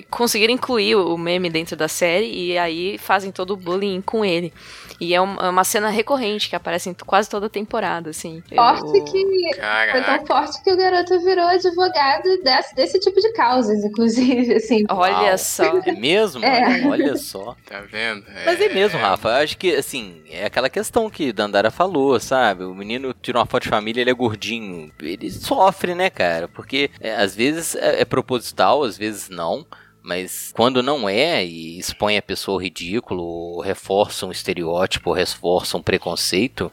conseguiram incluir o meme dentro da série e aí fazem todo o bullying com ele. E é, é uma cena recorrente que aparece em quase toda a temporada, assim. Forte Eu... que. Caraca. Foi tão forte que o garoto virou advogado desse, desse tipo de causas, inclusive, assim. Olha Uau. só. É mesmo? É. Olha só. Tá vendo? É... Mas é mesmo, Rafa. Eu acho que, assim, é aquela questão que Dandara falou, sabe? O menino tira uma foto de família, ele é gordinho. Ele sofre, né, cara? Porque é, às vezes é, é proposital, às vezes não. Mas quando não é e expõe a pessoa ao ridículo, reforça um estereótipo, reforça um preconceito,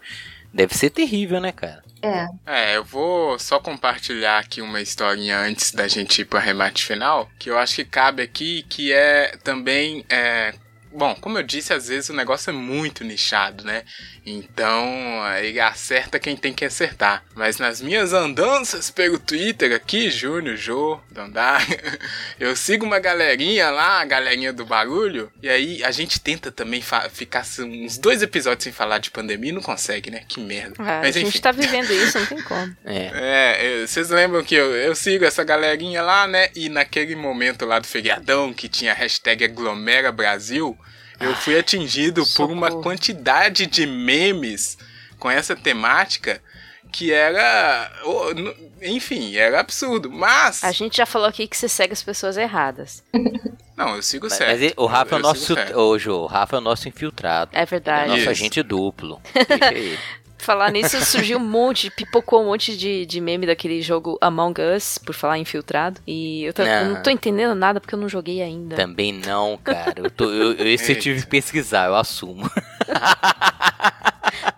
deve ser terrível, né, cara? É. É, eu vou só compartilhar aqui uma historinha antes da gente ir pro arremate final, que eu acho que cabe aqui, que é também é, Bom, como eu disse, às vezes o negócio é muito nichado, né? Então ele acerta quem tem que acertar. Mas nas minhas andanças pelo Twitter aqui, Júnior, Jô, Dandar, eu sigo uma galerinha lá, a galerinha do barulho, e aí a gente tenta também ficar uns dois episódios sem falar de pandemia e não consegue, né? Que merda. É, Mas, enfim. a gente tá vivendo isso, não tem como. É. é vocês lembram que eu, eu sigo essa galerinha lá, né? E naquele momento lá do feriadão que tinha a hashtag Aglomera Brasil eu fui atingido Socorro. por uma quantidade de memes com essa temática que era. Enfim, era absurdo. Mas. A gente já falou aqui que você segue as pessoas erradas. Não, eu sigo certo. Mas o Rafa é o nosso. Hoje, o Rafa é o nosso infiltrado. É verdade. É o nosso agente duplo. Falar nisso, surgiu um monte, pipocou um monte de, de meme daquele jogo Among Us, por falar infiltrado. E eu, tô, não. eu não tô entendendo nada porque eu não joguei ainda. Também não, cara. Eu, tô, eu, eu esse eu tive que pesquisar, eu assumo.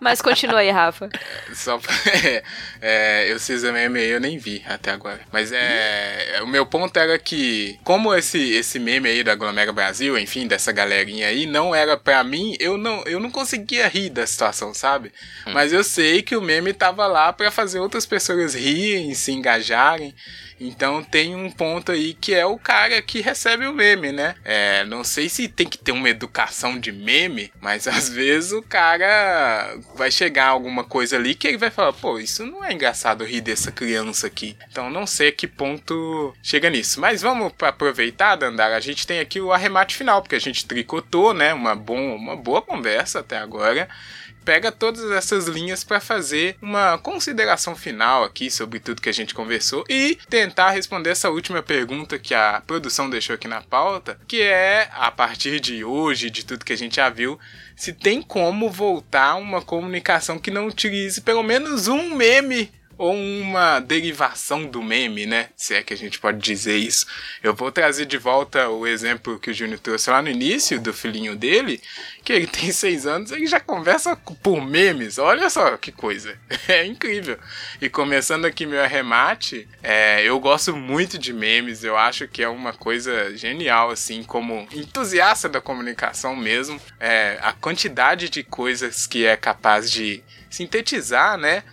Mas continua aí, Rafa. Só é, é, eu fiz meme aí, eu nem vi até agora. Mas é. O meu ponto era que, como esse, esse meme aí da Glomera Brasil, enfim, dessa galerinha aí, não era pra mim, eu não, eu não conseguia rir da situação, sabe? Hum. Mas eu sei que o meme tava lá para fazer outras pessoas rirem, se engajarem. Então tem um ponto aí que é o cara que recebe o meme, né? É, não sei se tem que ter uma educação de meme, mas às vezes o cara vai chegar alguma coisa ali que ele vai falar, pô, isso não é engraçado rir dessa criança aqui. Então não sei a que ponto chega nisso. Mas vamos aproveitar, Dandara, a gente tem aqui o arremate final, porque a gente tricotou, né? Uma, bom, uma boa conversa até agora pega todas essas linhas para fazer uma consideração final aqui sobre tudo que a gente conversou e tentar responder essa última pergunta que a produção deixou aqui na pauta, que é a partir de hoje, de tudo que a gente já viu, se tem como voltar uma comunicação que não utilize pelo menos um meme ou uma derivação do meme, né? Se é que a gente pode dizer isso. Eu vou trazer de volta o exemplo que o Júnior trouxe lá no início do filhinho dele, que ele tem seis anos e já conversa por memes. Olha só que coisa. É incrível. E começando aqui meu arremate, é, eu gosto muito de memes, eu acho que é uma coisa genial, assim, como entusiasta da comunicação mesmo. É, a quantidade de coisas que é capaz de sintetizar, né?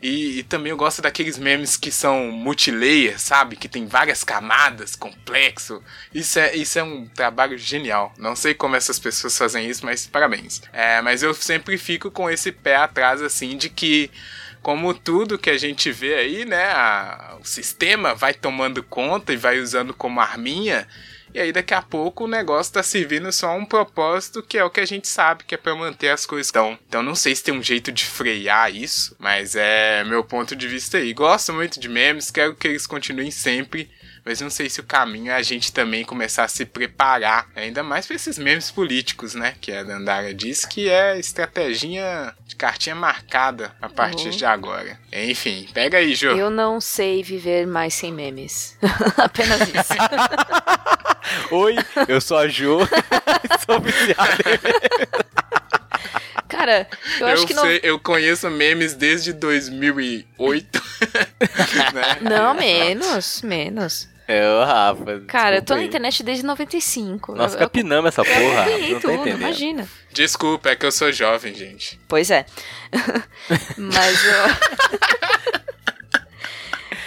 E, e, também eu gosto daqueles memes que são multilayer, sabe? Que tem várias camadas, complexo. Isso é, isso é um trabalho genial. Não sei como essas pessoas fazem isso, mas parabéns. É, mas eu sempre fico com esse pé atrás, assim, de que como tudo que a gente vê aí, né, a, o sistema vai tomando conta e vai usando como arminha e aí daqui a pouco o negócio tá servindo só um propósito que é o que a gente sabe, que é para manter as coisas. Então, então não sei se tem um jeito de frear isso, mas é meu ponto de vista aí. Gosto muito de memes, quero que eles continuem sempre mas não sei se o caminho é a gente também começar a se preparar, ainda mais para esses memes políticos, né? Que a Dandara disse que é estratégia de cartinha marcada a partir uhum. de agora. Enfim, pega aí, Jô. Eu não sei viver mais sem memes. Apenas isso. Oi, eu sou a Jo, sou viciada Cara, eu acho eu que sei, não... Eu conheço memes desde 2008. né? Não, menos, menos. É, o Rafa. Cara, eu tô na internet desde 95. Nós capinamos essa porra. Eu não tudo, imagina. Desculpa, é que eu sou jovem, gente. Pois é. Mas eu.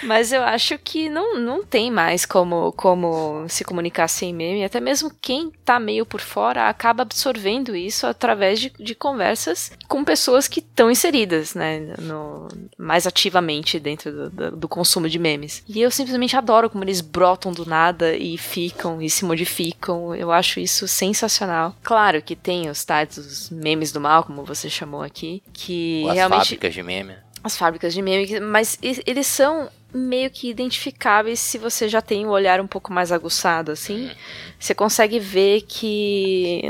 Mas eu acho que não, não tem mais como, como se comunicar sem meme. Até mesmo quem tá meio por fora acaba absorvendo isso através de, de conversas com pessoas que estão inseridas, né? No, mais ativamente dentro do, do, do, consumo de memes. E eu simplesmente adoro como eles brotam do nada e ficam e se modificam. Eu acho isso sensacional. Claro que tem os tais os memes do mal, como você chamou aqui, que As realmente. fábricas de meme as fábricas de meme, mas eles são meio que identificáveis se você já tem o um olhar um pouco mais aguçado, assim. Você consegue ver que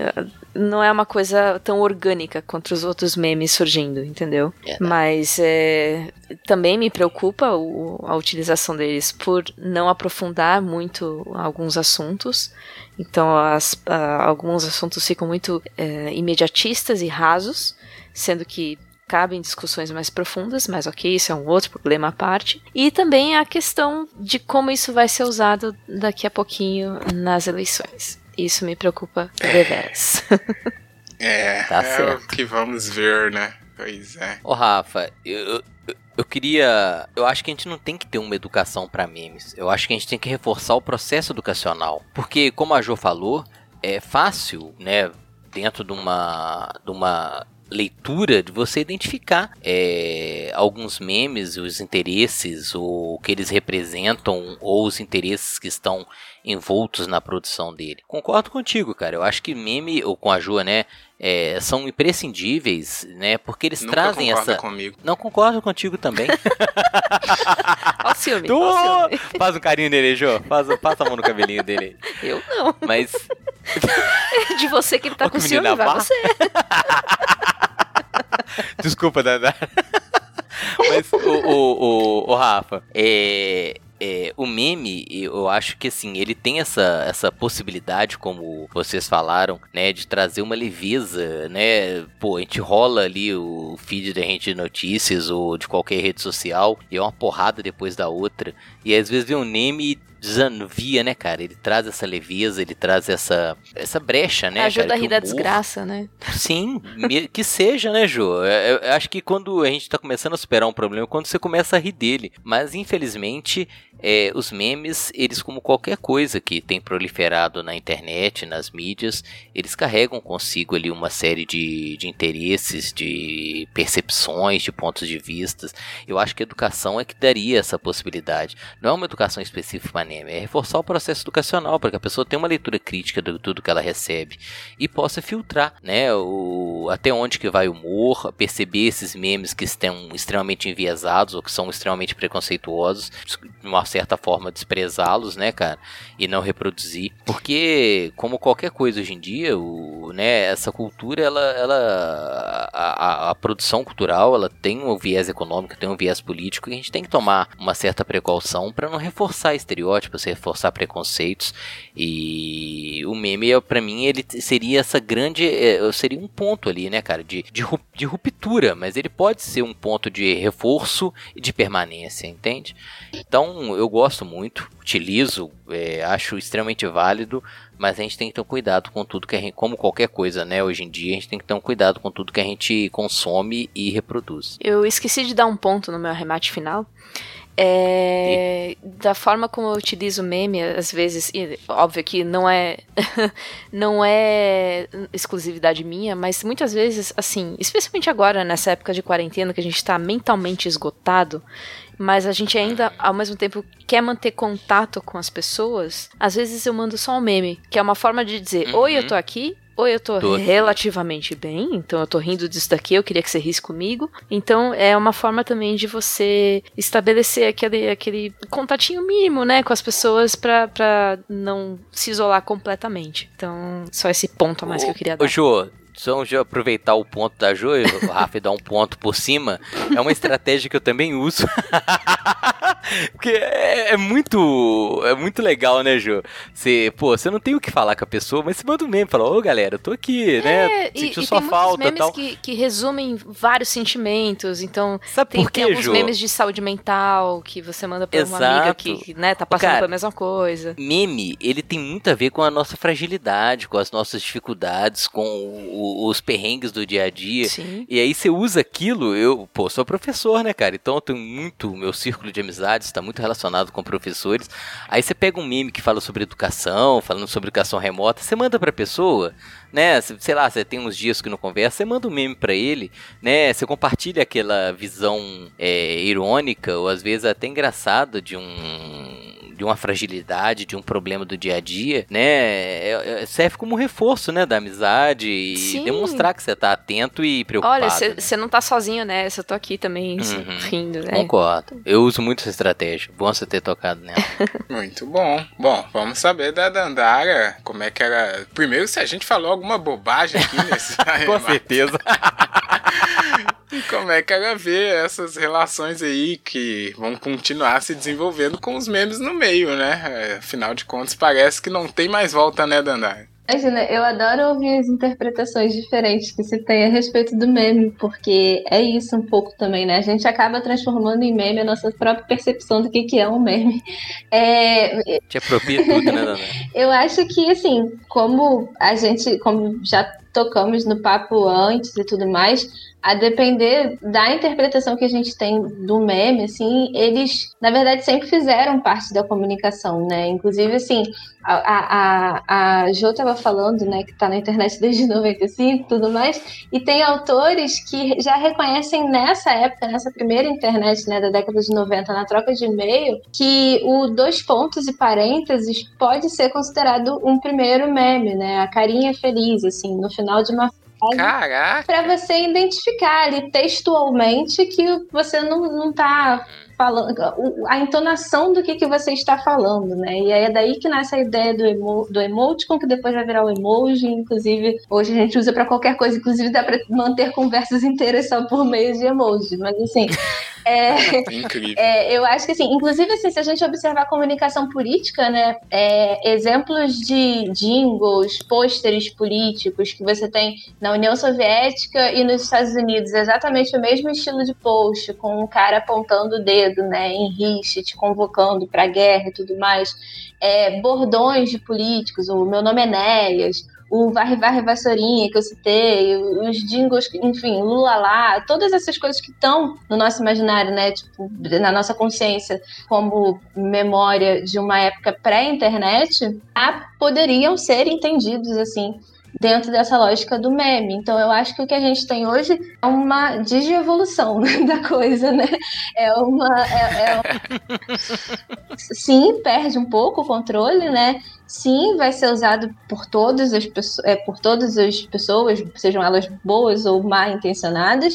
não é uma coisa tão orgânica quanto os outros memes surgindo, entendeu? É, Mas é, também me preocupa o, a utilização deles por não aprofundar muito alguns assuntos. Então, as, alguns assuntos ficam muito uh, imediatistas e rasos, sendo que cabem discussões mais profundas, mas ok, isso é um outro problema à parte. E também a questão de como isso vai ser usado daqui a pouquinho nas eleições. Isso me preocupa deveras. É, tá é o que vamos ver, né? Pois é. Ô, Rafa, eu, eu, eu queria. Eu acho que a gente não tem que ter uma educação para memes. Eu acho que a gente tem que reforçar o processo educacional. Porque, como a Jo falou, é fácil, né? Dentro de uma, de uma leitura de você identificar é, alguns memes, os interesses, ou o que eles representam, ou os interesses que estão envoltos na produção dele. Concordo contigo, cara. Eu acho que meme, ou com a Jua, né? É, são imprescindíveis, né? Porque eles Nunca trazem essa. Comigo. Não concordo contigo também. Olha o ciúme. Tu... Faz um carinho nele, Jô. Faz, passa a mão no cabelinho dele. Eu não. Mas. De você que ele tá com ciúme, vai você. Desculpa, Dada. Mas, o, o, o, o Rafa, é, é, o meme, eu acho que assim, ele tem essa, essa possibilidade, como vocês falaram, né, de trazer uma leveza, né? Pô, a gente rola ali o feed da gente de notícias ou de qualquer rede social e é uma porrada depois da outra. E às vezes vê um meme desanvia, né, cara? Ele traz essa leveza, ele traz essa, essa brecha, né? Ajuda cara, a rir da desgraça, né? Sim, que seja, né, Jô? Eu, eu acho que quando a gente tá começando a superar um problema, é quando você começa a rir dele. Mas, infelizmente, é, os memes, eles, como qualquer coisa que tem proliferado na internet, nas mídias, eles carregam consigo ali uma série de, de interesses, de percepções, de pontos de vistas. Eu acho que a educação é que daria essa possibilidade. Não é uma educação específica é reforçar o processo educacional para que a pessoa tenha uma leitura crítica de tudo que ela recebe e possa filtrar, né, o, até onde que vai o humor, perceber esses memes que estão extremamente enviesados ou que são extremamente preconceituosos, de uma certa forma desprezá-los, né, cara, e não reproduzir, porque como qualquer coisa hoje em dia, o, né, essa cultura, ela, ela a, a, a produção cultural, ela tem um viés econômico, tem um viés político e a gente tem que tomar uma certa precaução para não reforçar estereótipos reforçar preconceitos. E o meme, para mim, ele seria essa grande. É, seria um ponto ali, né, cara, de, de, de ruptura, mas ele pode ser um ponto de reforço e de permanência, entende? Então eu gosto muito, utilizo, é, acho extremamente válido, mas a gente tem que ter um cuidado com tudo que a gente, como qualquer coisa, né? Hoje em dia a gente tem que ter um cuidado com tudo que a gente consome e reproduz. Eu esqueci de dar um ponto no meu arremate final. É, da forma como eu utilizo meme, às vezes, e, óbvio que não é não é exclusividade minha, mas muitas vezes, assim, especialmente agora nessa época de quarentena que a gente está mentalmente esgotado, mas a gente ainda, ao mesmo tempo, quer manter contato com as pessoas, às vezes eu mando só um meme, que é uma forma de dizer: uhum. Oi, eu tô aqui, ou eu tô, tô, relativamente bem, então eu tô rindo disso daqui, eu queria que você risse comigo. Então é uma forma também de você estabelecer aquele, aquele contatinho mínimo, né, com as pessoas pra, pra não se isolar completamente. Então, só esse ponto a mais ô, que eu queria dar. Ô, Jô, só de aproveitar o ponto da Jo, o Rafa dar um ponto por cima, é uma estratégia que eu também uso. Porque é, é, muito é muito legal, né, Jo? Você, pô, você não tem o que falar com a pessoa, mas você manda um meme, fala, ô galera, eu tô aqui, é, né? Sentiu e, sua e tem falta memes tal. Que, que resumem vários sentimentos, então Sabe tem, por quê, tem alguns Jo? memes de saúde mental que você manda pra uma Exato. amiga que, né, tá passando Cara, pela mesma coisa. Meme, ele tem muito a ver com a nossa fragilidade, com as nossas dificuldades, com o- os perrengues do dia a dia. Sim. E aí você usa aquilo, eu, pô, sou professor, né, cara? Então eu tenho muito, meu círculo de amizades está muito relacionado com professores. Aí você pega um meme que fala sobre educação, falando sobre educação remota, você manda pra pessoa, né? Sei lá, você tem uns dias que não conversa, você manda um meme pra ele, né? Você compartilha aquela visão é, irônica ou às vezes até engraçada de um de uma fragilidade, de um problema do dia a dia, né? É- é- serve como um reforço, né, da amizade e Sim. demonstrar que você tá atento e preocupado. Olha, né? você não tá sozinho nessa, eu tô aqui também Uhum. rindo, né? Concordo. Eu uso muito essa estratégia. Bom você ter tocado nela. Muito bom. Bom, vamos saber da Dandara, como é que era. Primeiro, se a gente falou alguma bobagem aqui nesse. Com certeza. E como é que ela vê essas relações aí que vão continuar se desenvolvendo com os memes no meio, né? É, Afinal de contas, parece que não tem mais volta, né, Dandara? Imagina, eu adoro ouvir as interpretações diferentes que se tem a respeito do meme, porque é isso um pouco também, né? A gente acaba transformando em meme a nossa própria percepção do que, que é um meme. É, Te apropria tudo, né, Dana? eu acho que, assim, como a gente, como já tocamos no papo antes e tudo mais, a depender da interpretação que a gente tem do meme, assim, eles, na verdade, sempre fizeram parte da comunicação, né? Inclusive, assim, a, a, a, Jo estava falando, né, que tá na internet desde 95 e tudo mais, e tem autores que já reconhecem nessa época, nessa primeira internet, né, da década de 90, na troca de e-mail, que o dois pontos e parênteses pode ser considerado um primeiro meme, né? A carinha feliz, assim, no final de uma frase para você identificar ali textualmente que você não, não tá falando, a entonação do que, que você está falando, né? E aí é daí que nasce a ideia do, emo, do emoticon, que depois vai virar o emoji, inclusive hoje a gente usa para qualquer coisa, inclusive dá para manter conversas inteiras só por meio de emoji, mas assim, é, Incrível. é, eu acho que assim, inclusive assim, se a gente observar a comunicação política, né, é, exemplos de jingles, pôsteres políticos que você tem na União Soviética e nos Estados Unidos, exatamente o mesmo estilo de post, com um cara apontando o dedo, né, em rixe, te convocando para guerra e tudo mais, é, bordões de políticos, o meu nome é Néias, o Varre Varre Vassourinha que eu citei, os jingles, enfim, Lula lá, todas essas coisas que estão no nosso imaginário, né, tipo, na nossa consciência, como memória de uma época pré-internet, poderiam ser entendidos assim dentro dessa lógica do meme. Então eu acho que o que a gente tem hoje é uma digievolução da coisa, né? É uma é, é- sim perde um pouco o controle, né? Sim, vai ser usado por todas as pessoas, é, por todas as pessoas, sejam elas boas ou mal intencionadas.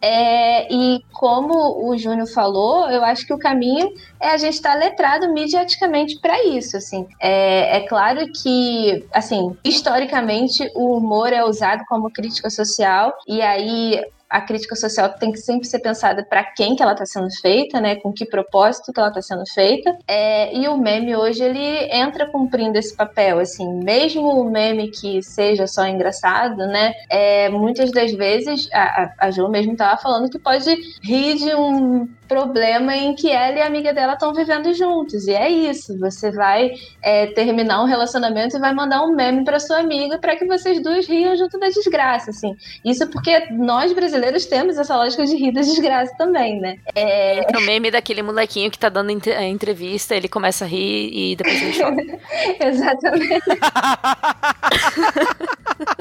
É, e como o Júnior falou, eu acho que o caminho é a gente estar letrado mediaticamente para isso. Assim. É, é claro que, assim, historicamente, o humor é usado como crítica social, e aí a crítica social tem que sempre ser pensada para quem que ela está sendo feita, né? Com que propósito que ela está sendo feita. É, e o meme hoje ele entra cumprindo esse papel, assim, mesmo o meme que seja só engraçado, né? É, muitas das vezes a, a, Jo mesmo estava falando que pode rir de um problema em que ela e a amiga dela estão vivendo juntos. E é isso. Você vai é, terminar um relacionamento e vai mandar um meme para sua amiga para que vocês duas riam junto da desgraça, assim. Isso porque nós brasileiros temos essa lógica de rir da desgraça também, né? É, É o meme daquele molequinho que tá dando a entrevista, ele começa a rir e depois ele chora. exatamente.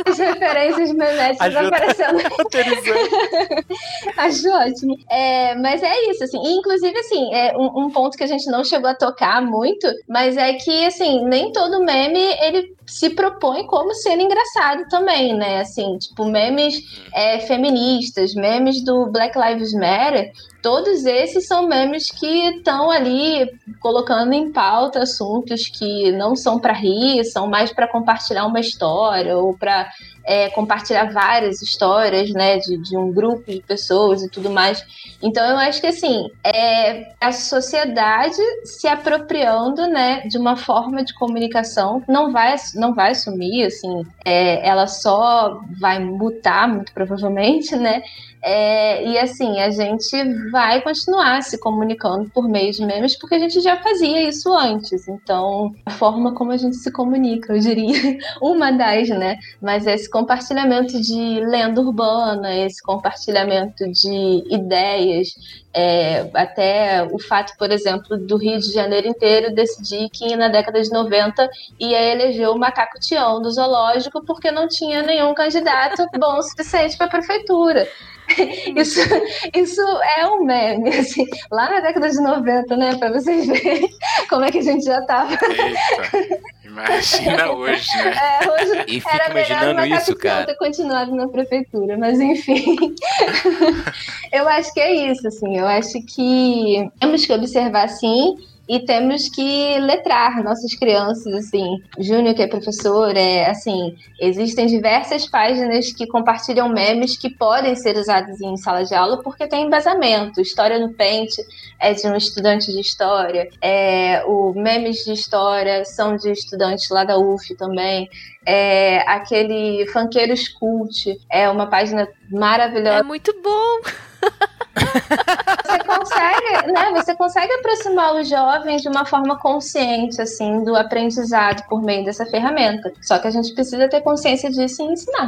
As referências meméticas aparecendo. Acho ótimo. É, mas é isso, assim. E, inclusive, assim, é um, um ponto que a gente não chegou a tocar muito, mas é que, assim, nem todo meme, ele se propõe como ser engraçado também, né? Assim, tipo, memes é, feministas, memes do Black Lives Matter, todos esses são memes que estão ali colocando em pauta assuntos que não são para rir, são mais para compartilhar uma história ou para é, compartilhar várias histórias, né, de, de, um grupo de pessoas e tudo mais. Então eu acho que assim é a sociedade se apropriando, né, de uma forma de comunicação não vai não vai sumir, assim, é, ela só vai mutar muito provavelmente, né, é, e assim, a gente vai continuar se comunicando por meio de memes, porque a gente já fazia isso antes. Então, a forma como a gente se comunica, eu diria, uma das, né? Mas esse compartilhamento de lenda urbana, esse compartilhamento de ideias, é, até o fato, por exemplo, do Rio de Janeiro inteiro decidir que na década de 90 ia eleger o macaco Tião do zoológico porque não tinha nenhum candidato bom o suficiente para a prefeitura. Isso, isso é um meme, assim, lá na década de 90, né? Pra vocês verem como é que a gente já tava. Eita, imagina hoje, né? É, hoje e fica imaginando isso, cara. ter continuado na prefeitura, mas enfim. eu acho que é isso, assim. Eu acho que temos que observar, sim, e temos que letrar nossas crianças, assim. Júnior, que é professor, é assim, existem diversas páginas que compartilham memes que podem ser usados em sala de aula porque tem embasamento. História no Pente é de um estudante de história, é, o memes de história são de estudantes lá da UF também. É, aquele Funkeiros Cult é uma página maravilhosa. É muito bom! Consegue, né? Você consegue aproximar os jovens de uma forma consciente, assim, do aprendizado por meio dessa ferramenta. Só que a gente precisa ter consciência disso e ensinar.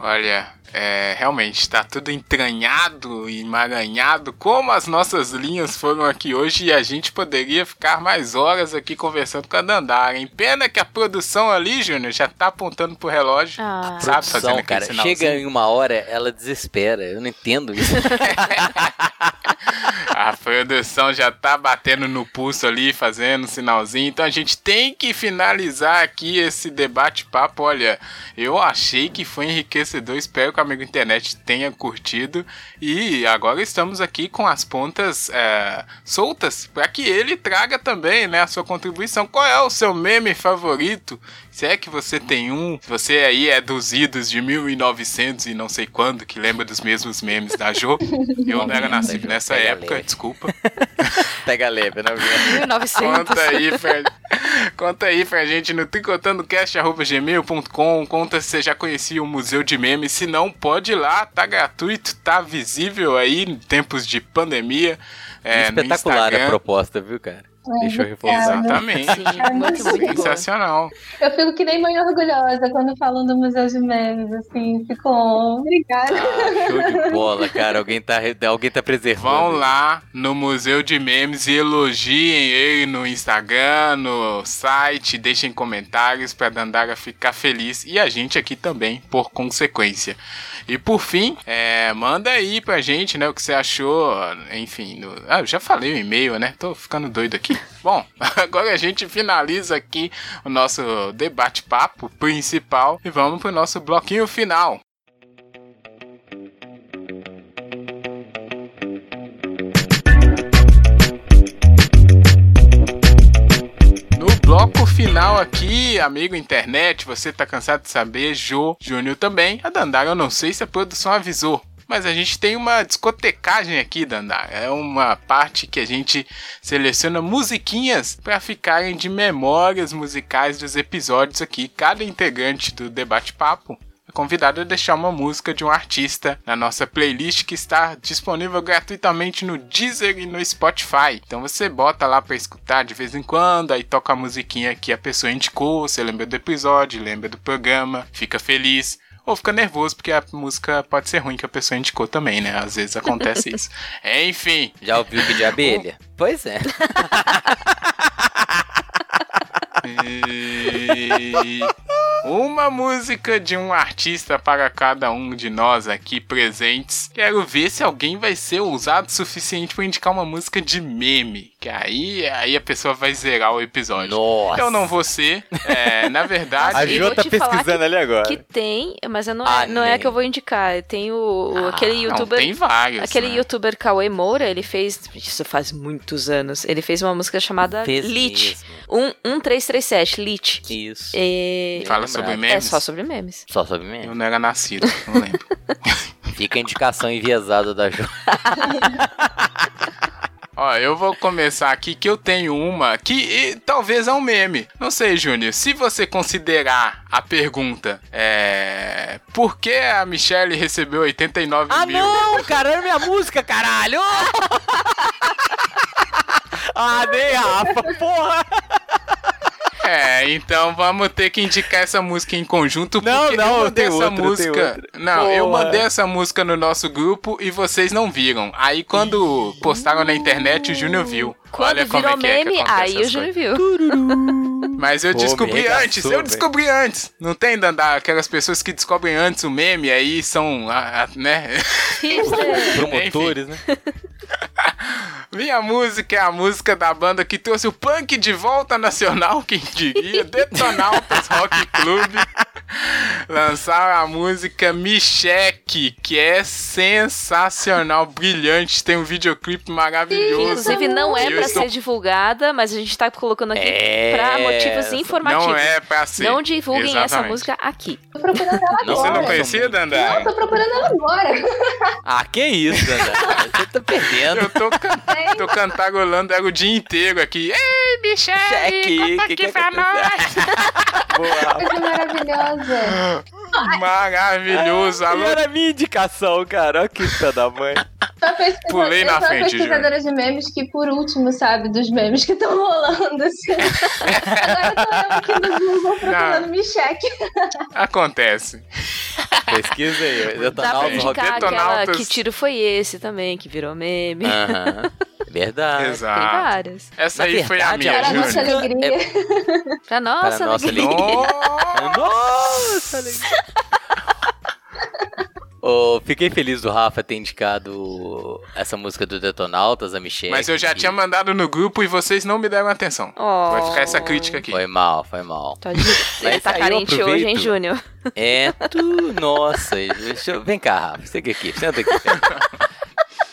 Olha, é, realmente está tudo entranhado e emaranhado, como as nossas linhas foram aqui hoje, e a gente poderia ficar mais horas aqui conversando com a Dandara. Em pena que a produção ali, Júnior, já tá apontando pro relógio. Ah. Sabe, produção, fazendo cara, chega em uma hora, ela desespera. Eu não entendo isso. a produção já tá batendo no pulso ali, fazendo um sinalzinho. Então a gente tem que finalizar aqui esse debate-papo. Olha, eu achei que foi enriquecedor. Espero que o amigo internet tenha curtido. E agora estamos aqui com as pontas é, soltas para que ele traga também né, a sua contribuição. Qual é o seu meme favorito? Se é que você tem um, você aí é dos idos de 1900 e não sei quando, que lembra dos mesmos memes da Jo. Eu não era nascido nessa Pega época, leve. desculpa. Pega leve, não viu? 1900. Conta aí, pra, conta aí pra gente no tricotandocast.gmail.com. Conta se você já conhecia o Museu de Memes. Se não, pode ir lá, tá gratuito, tá visível aí em tempos de pandemia. É, Espetacular a proposta, viu, cara? Deixa eu reforçar. Exatamente. Sim, muito, muito Sensacional. Eu fico que nem mãe orgulhosa quando falam do Museu de Memes, assim, fico, obrigada. Ah, show de bola, cara. Alguém tá, alguém tá preservando. Vão lá no Museu de Memes e elogiem ele no Instagram, no site, deixem comentários pra Dandara ficar feliz e a gente aqui também, por consequência. E por fim, é, manda aí pra gente, né, o que você achou, enfim, no... ah, eu já falei o e-mail, né? Tô ficando doido aqui. Bom, agora a gente finaliza aqui o nosso debate-papo principal e vamos pro nosso bloquinho final. bloco final aqui, amigo internet, você tá cansado de saber, Jô, Júnior também. A Dandara, eu não sei se a produção avisou, mas a gente tem uma discotecagem aqui, Dandara. É uma parte que a gente seleciona musiquinhas para ficarem de memórias musicais dos episódios aqui. Cada integrante do Debate Papo convidado a deixar uma música de um artista na nossa playlist que está disponível gratuitamente no Deezer e no Spotify. Então você bota lá para escutar de vez em quando, aí toca a musiquinha que a pessoa indicou, você lembra do episódio, lembra do programa, fica feliz ou fica nervoso porque a música pode ser ruim que a pessoa indicou também, né? Às vezes acontece isso. Enfim. Já ouviu que de abelha? Pois é. e... Uma música de um artista para cada um de nós aqui presentes. Quero ver se alguém vai ser ousado o suficiente para indicar uma música de meme. que aí, aí a pessoa vai zerar o episódio. Nossa. Eu não vou ser. É, na verdade. A vou tá te falar pesquisando ali agora. Que tem, mas não é, Ah, não é nem. que eu vou indicar. Tem o, o- aquele Ah, não, youtuber. tem vários. Aquele né? youtuber Cauê Moura, ele fez. Isso faz muitos anos. Ele fez uma música chamada Lit. mesmo. Um, 1337, Lit. Isso. E... Fala sobre. É memes. só sobre memes. Só sobre mim. Eu não era nascido, não lembro. Fica a indicação enviesada da Jo. Ó, eu vou começar aqui que eu tenho uma que e, talvez é um meme. Não sei, Júnior. Se você considerar a pergunta, é. Por que a Michelle recebeu 89 Ah, mil? não, cara, é minha música, caralho! ah, nem Rafa, porra! É, então vamos ter que indicar essa música em conjunto. Não, porque não, eu mandei tem essa outra, música. Não, eu Porra. mandei essa música no nosso grupo e vocês não viram. Aí quando postaram na internet, o Júnior viu. Quando Olha como virou é que é que meme, aí o Júnior viu. Mas eu Pô, descobri antes, eu descobri antes. Não tem, Dandá, aquelas pessoas que descobrem antes o meme, aí são, ah, ah, né? Hipster. Promotores, né? Minha música é a música da banda que trouxe o punk de volta nacional, quem diria, Detonautas Rock Club. Lançaram a música Me Cheque, que é sensacional, brilhante, tem um videoclipe maravilhoso. Inclusive, não é pra estou- ser divulgada, mas a gente tá colocando aqui É, pra motivos informativos. Não é pra ser. Não divulguem essa Exatamente. música aqui. Tô procurando ela Não, Você agora. não conhecia, Não, Dandara? tô procurando ela agora. Ah, que isso, André? Você tá perdendo. Eu tô, can tô cantarolando ela o dia inteiro aqui. Ei, Michelle, Cheque, conta que aqui que pra nós. Boa. Coisa maravilhosa. Maravilhoso. E era a minha indicação, cara. Olha que filha da mãe. Só pesquisa- Pulei na sou frente, pesquisadora de memes que, por último, sabe, dos memes que estão rolando. Assim. Agora tô eu aqui no Google procurando me cheque. acontece. Pesquisa aí. Dá pra Detonautas Detonautas. que tiro foi esse também, que virou meme. Aham. Verdade. Tem Exato. várias. Essa Na aí foi a verdade, minha, Para a nossa alegria. Pra nossa, nossa alegria. alegria. Nossa, alegria. Ô, fiquei feliz do Rafa ter indicado essa música do Detonautas, a Michelle. Mas eu já que tinha mandado no grupo e vocês não me deram atenção. Oh. Vai ficar essa crítica aqui. Foi mal, foi mal. Tá de- Ele tá carente hoje, hein. Júnior? É, tu. Nossa, eu... vem cá, Rafa. Senta aqui, senta aqui.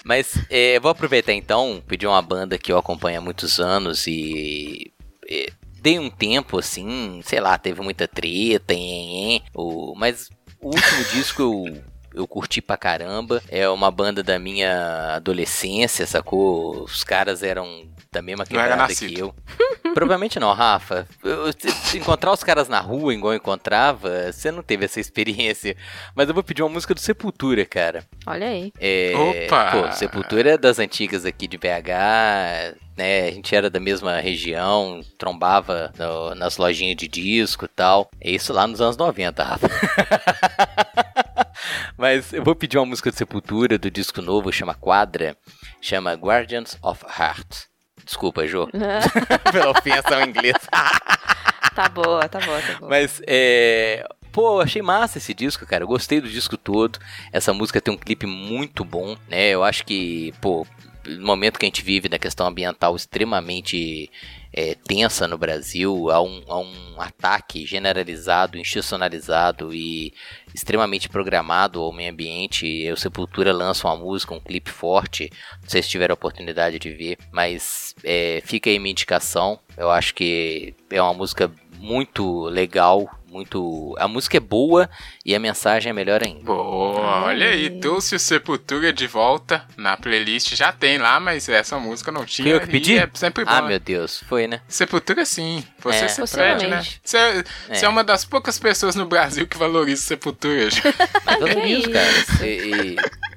Mas é, vou aproveitar então, pedir uma banda que eu acompanho há muitos anos e. e dei um tempo assim, sei lá, teve muita treta, hein, hein, o, mas o último disco eu. Eu curti pra caramba. É uma banda da minha adolescência, sacou? Os caras eram da mesma Não era quebrada nascido. que eu. Provavelmente não, Rafa. Eu- se- se encontrar os caras na rua, igual eu encontrava, você não teve essa experiência. Mas eu vou pedir uma música do Sepultura, cara. Olha aí. É, Opa! Pô, Sepultura é das antigas aqui de BH, né? A gente era da mesma região, trombava no- nas lojinhas de disco e tal. É isso lá nos anos 90, Rafa. Mas eu vou pedir uma música de Sepultura do disco novo, chama Quadra, chama Guardians of Heart. Desculpa, Jô, pela ofensa ao inglês. tá boa, tá boa, tá boa. Mas, é. Pô, eu achei massa esse disco, cara. Eu gostei do disco todo. Essa música tem um clipe muito bom, né? Eu acho que, pô, no momento que a gente vive na questão ambiental extremamente é, tensa no Brasil, há um, há um ataque generalizado, institucionalizado e extremamente programado ao meio ambiente. O Sepultura lança uma música, um clipe forte. Não sei se tiveram a oportunidade de ver, mas é, fica aí minha indicação. Eu acho que é uma música muito legal, muito. A música é boa e a mensagem é melhor ainda. Boa, olha aí, trouxe o Sepultura de volta na playlist. Já tem lá, mas essa música não tinha. Fui eu que pedi? É sempre bom. Ah, meu Deus, foi, né? Sepultura sim. Você É. se pede, né? Você é, É. você é uma das poucas pessoas no Brasil que valoriza Sepultura. Mas não isso, cara. E, e-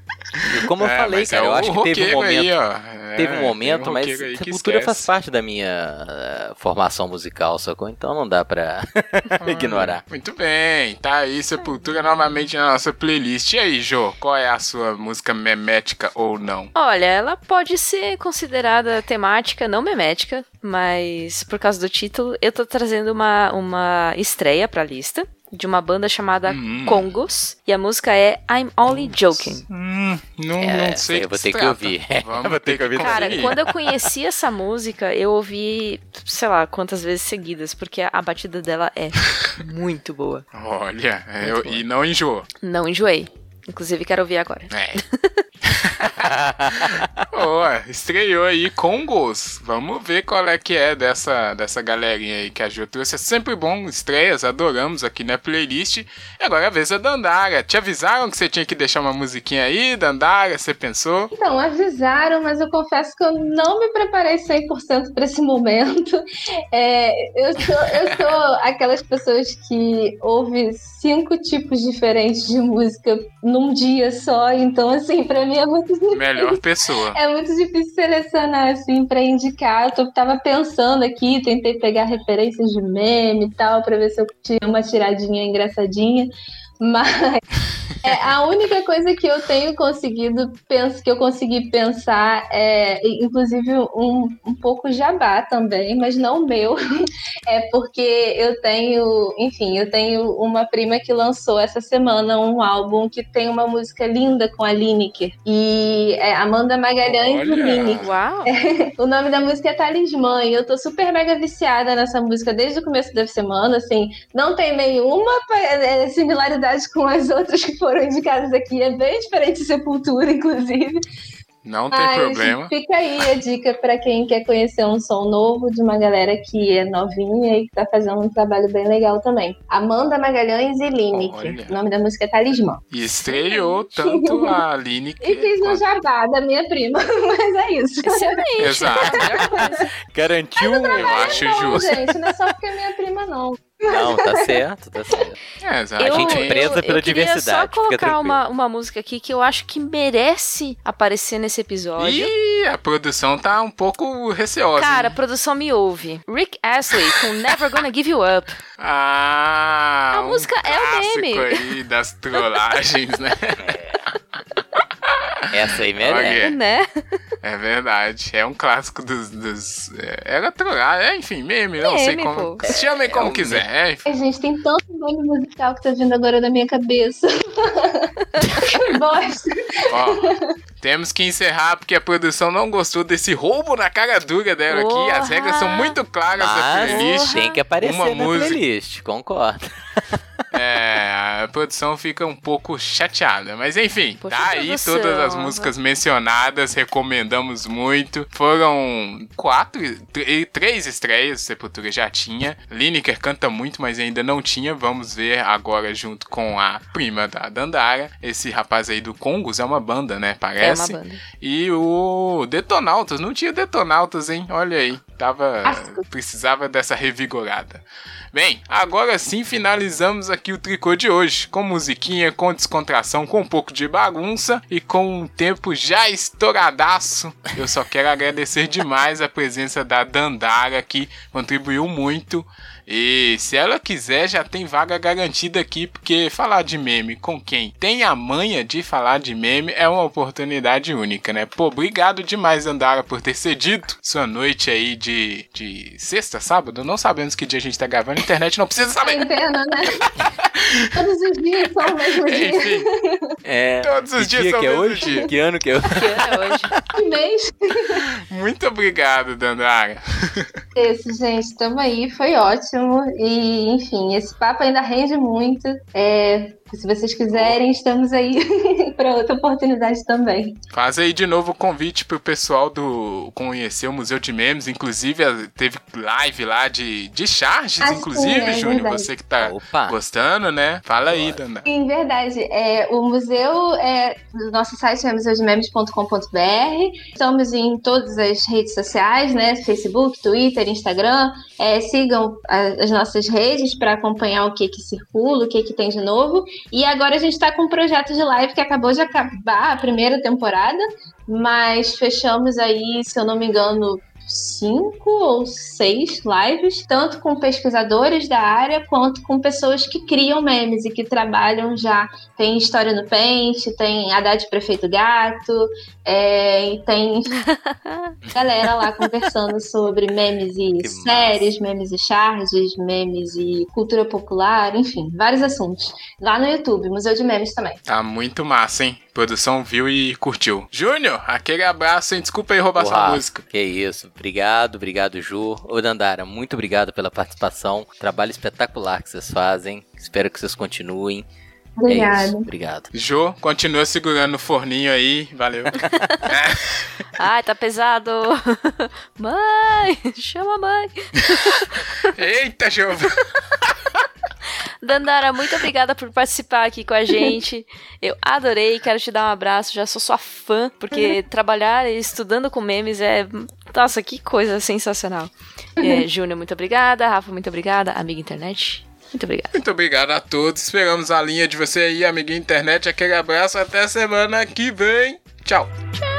e como eu É, falei, mas cara, é eu acho que teve um momento. Aí, ó. É, Teve um tem momento, mas roqueiro aí que Sepultura faz parte da minha eh, formação musical, sacou? Então não dá pra ignorar. Muito bem, tá aí Sepultura novamente na nossa playlist. E aí, Jô, qual é a sua música memética ou não? Olha, ela pode ser considerada temática, não memética, mas por causa do título, eu tô trazendo uma, uma estreia pra lista de uma banda chamada hum. Congos. E a música é I'm Only Joking. Hum, não, é, não sei. Eu vou ter que ouvir. Vamos vou ter que ouvir. Cara, quando eu conheci essa música, eu ouvi, sei lá, quantas vezes seguidas, porque a, a batida dela é muito boa. Olha, muito eu, boa. e não enjoou. Não enjoei. Inclusive, quero ouvir agora. É. Boa, estreou aí Congos. Vamos ver qual é que é dessa, dessa galerinha aí que a Ju trouxe. É sempre bom, estreias, adoramos aqui na playlist. E agora é a vez da Dandara. Te avisaram que você tinha que deixar uma musiquinha aí, Dandara? Você pensou? Então, avisaram, mas eu confesso que eu não me preparei 100% para esse momento. É, eu, sou, eu sou aquelas pessoas que ouvem cinco tipos diferentes de música num dia só, então, assim, para mim é muito difícil. Melhor pessoa. É muito difícil selecionar, assim, pra indicar. Eu tô, tava pensando aqui, tentei pegar referências de meme e tal, pra ver se eu tinha uma tiradinha engraçadinha. Mas é, a única coisa que eu tenho conseguido, penso que eu consegui pensar, é, inclusive um, um pouco jabá também, mas não meu, é porque eu tenho, enfim, eu tenho uma prima que lançou essa semana um álbum que tem uma música linda com a Lineker e é Amanda Magalhães Olha. e Lineker. Uau! É, o nome da música é Talismã e eu tô super mega viciada nessa música desde o começo da semana, assim, não tem nenhuma é, similaridade com as outras que foram indicadas aqui. É bem diferente de Sepultura, inclusive. Não tem Mas problema. Fica aí a dica para quem quer conhecer um som novo de uma galera que é novinha e que tá fazendo um trabalho bem legal também. Amanda Magalhães e Lineker. O nome da música é Talismã. E estreou tanto a Lineker. e fiz um jabá da minha prima, mas é isso. Excelente. Exato. Garantiu, eu acho não, justo. gente, não é só porque é minha prima, não. Não, tá certo, tá certo. É, exato. a gente preza eu, pela eu diversidade. só colocar uma, uma música aqui que eu acho que merece aparecer nesse episódio. Ih, a produção tá um pouco receosa. Cara, hein? a produção me ouve. Rick Astley com Never Gonna Give You Up. Ah, A um música é o meme. aí das trollagens, né? Essa aí merece. Né? É verdade. É um clássico dos. dos é, era trollagem. É, enfim, meme, não sei como. pô. Chamem como um quiser. É, enfim. Gente, tem tanto nome musical que tá vindo agora na minha cabeça. bosta. Ó, temos que encerrar porque a produção não gostou desse roubo na cara dura dela aqui. As Porra. regras são muito claras da Mas playlist. tem que aparecer Uma na música. playlist, concordo. É, a produção fica um pouco chateada. Mas enfim, Poxa, tá aí todas as músicas mencionadas, recomendamos muito. Foram quatro, tr- três estreias, Sepultura já tinha. Lineker canta muito, mas ainda não tinha. Vamos ver agora junto com a prima da Dandara. Esse rapaz aí do Congos é uma banda, né? É Parece. uma banda. E o Detonautas, não tinha Detonautas, hein? Olha aí, tava precisava dessa revigorada. Bem, agora sim finalizamos aqui o tricô de hoje, com musiquinha, com descontração, com um pouco de bagunça e com um tempo já estouradaço. Eu só quero agradecer demais a presença da Dandara que contribuiu muito. E se ela quiser, já tem vaga garantida aqui, porque falar de meme com quem tem a manha de falar de meme é uma oportunidade única, né? Pô, obrigado demais, Andara, por ter cedido sua noite aí de, de sexta, sábado. Não sabemos que dia a gente tá gravando, a internet não precisa saber. antena, né? Todos os dias são o mesmo dia. Enfim, É, Todos os que dias dia são que é o mesmo hoje? dia. Que ano que é hoje? Que ano é hoje? Que mês. muito obrigado, Dandara. Esse, gente, tamo aí, foi ótimo. E, enfim, esse papo ainda rende muito. É, se vocês quiserem, estamos aí para outra oportunidade também. Faz aí de novo o convite pro pessoal do conhecer o Museu de Memes. Inclusive, a- teve live lá de, de charges, Ah, sim, inclusive, é Júnior. verdade. Você que tá Opa. gostando, né? Fala aí, Dandara. Em verdade, é, o museu, é, o nosso site é museudememes.com.br. Estamos em todas as redes sociais, né? Facebook, Twitter, Instagram. É, sigam as nossas redes para acompanhar o que que circula, o que que tem de novo. E agora a gente está com um projeto de live que acabou de acabar a primeira temporada, mas fechamos aí, se eu não me engano, cinco ou seis lives, tanto com pesquisadores da área quanto com pessoas que criam memes e que trabalham já. Tem História no Pente, tem Haddad Prefeito Gato, é, e tem galera lá conversando sobre memes e que séries, massa. memes e charges, memes e cultura popular, enfim, vários assuntos. Lá no YouTube, Museu de Memes também. Tá muito massa, hein? produção viu e curtiu. Júnior, aquele abraço, hein? Desculpa aí roubar Uau, sua música. Que isso. Obrigado, obrigado, Ju. Ô, Dandara, muito obrigado pela participação. Trabalho espetacular que vocês fazem. Espero que vocês continuem. Obrigado. É Obrigado. Jô, continua segurando o forninho aí. Valeu. Ai, tá pesado. Mãe, chama a mãe. Eita, Jô. Dandara, muito obrigada por participar aqui com a gente. Eu adorei, quero te dar um abraço, já sou sua fã, porque trabalhar estudando com memes é. Nossa, que coisa sensacional. É, Júnior, muito obrigada. Rafa, muito obrigada. Amiga internet, muito obrigado. Muito obrigado a todos. Esperamos a linha de você aí, amiga internet. Aquele abraço. Até semana que vem. Tchau. Tchau.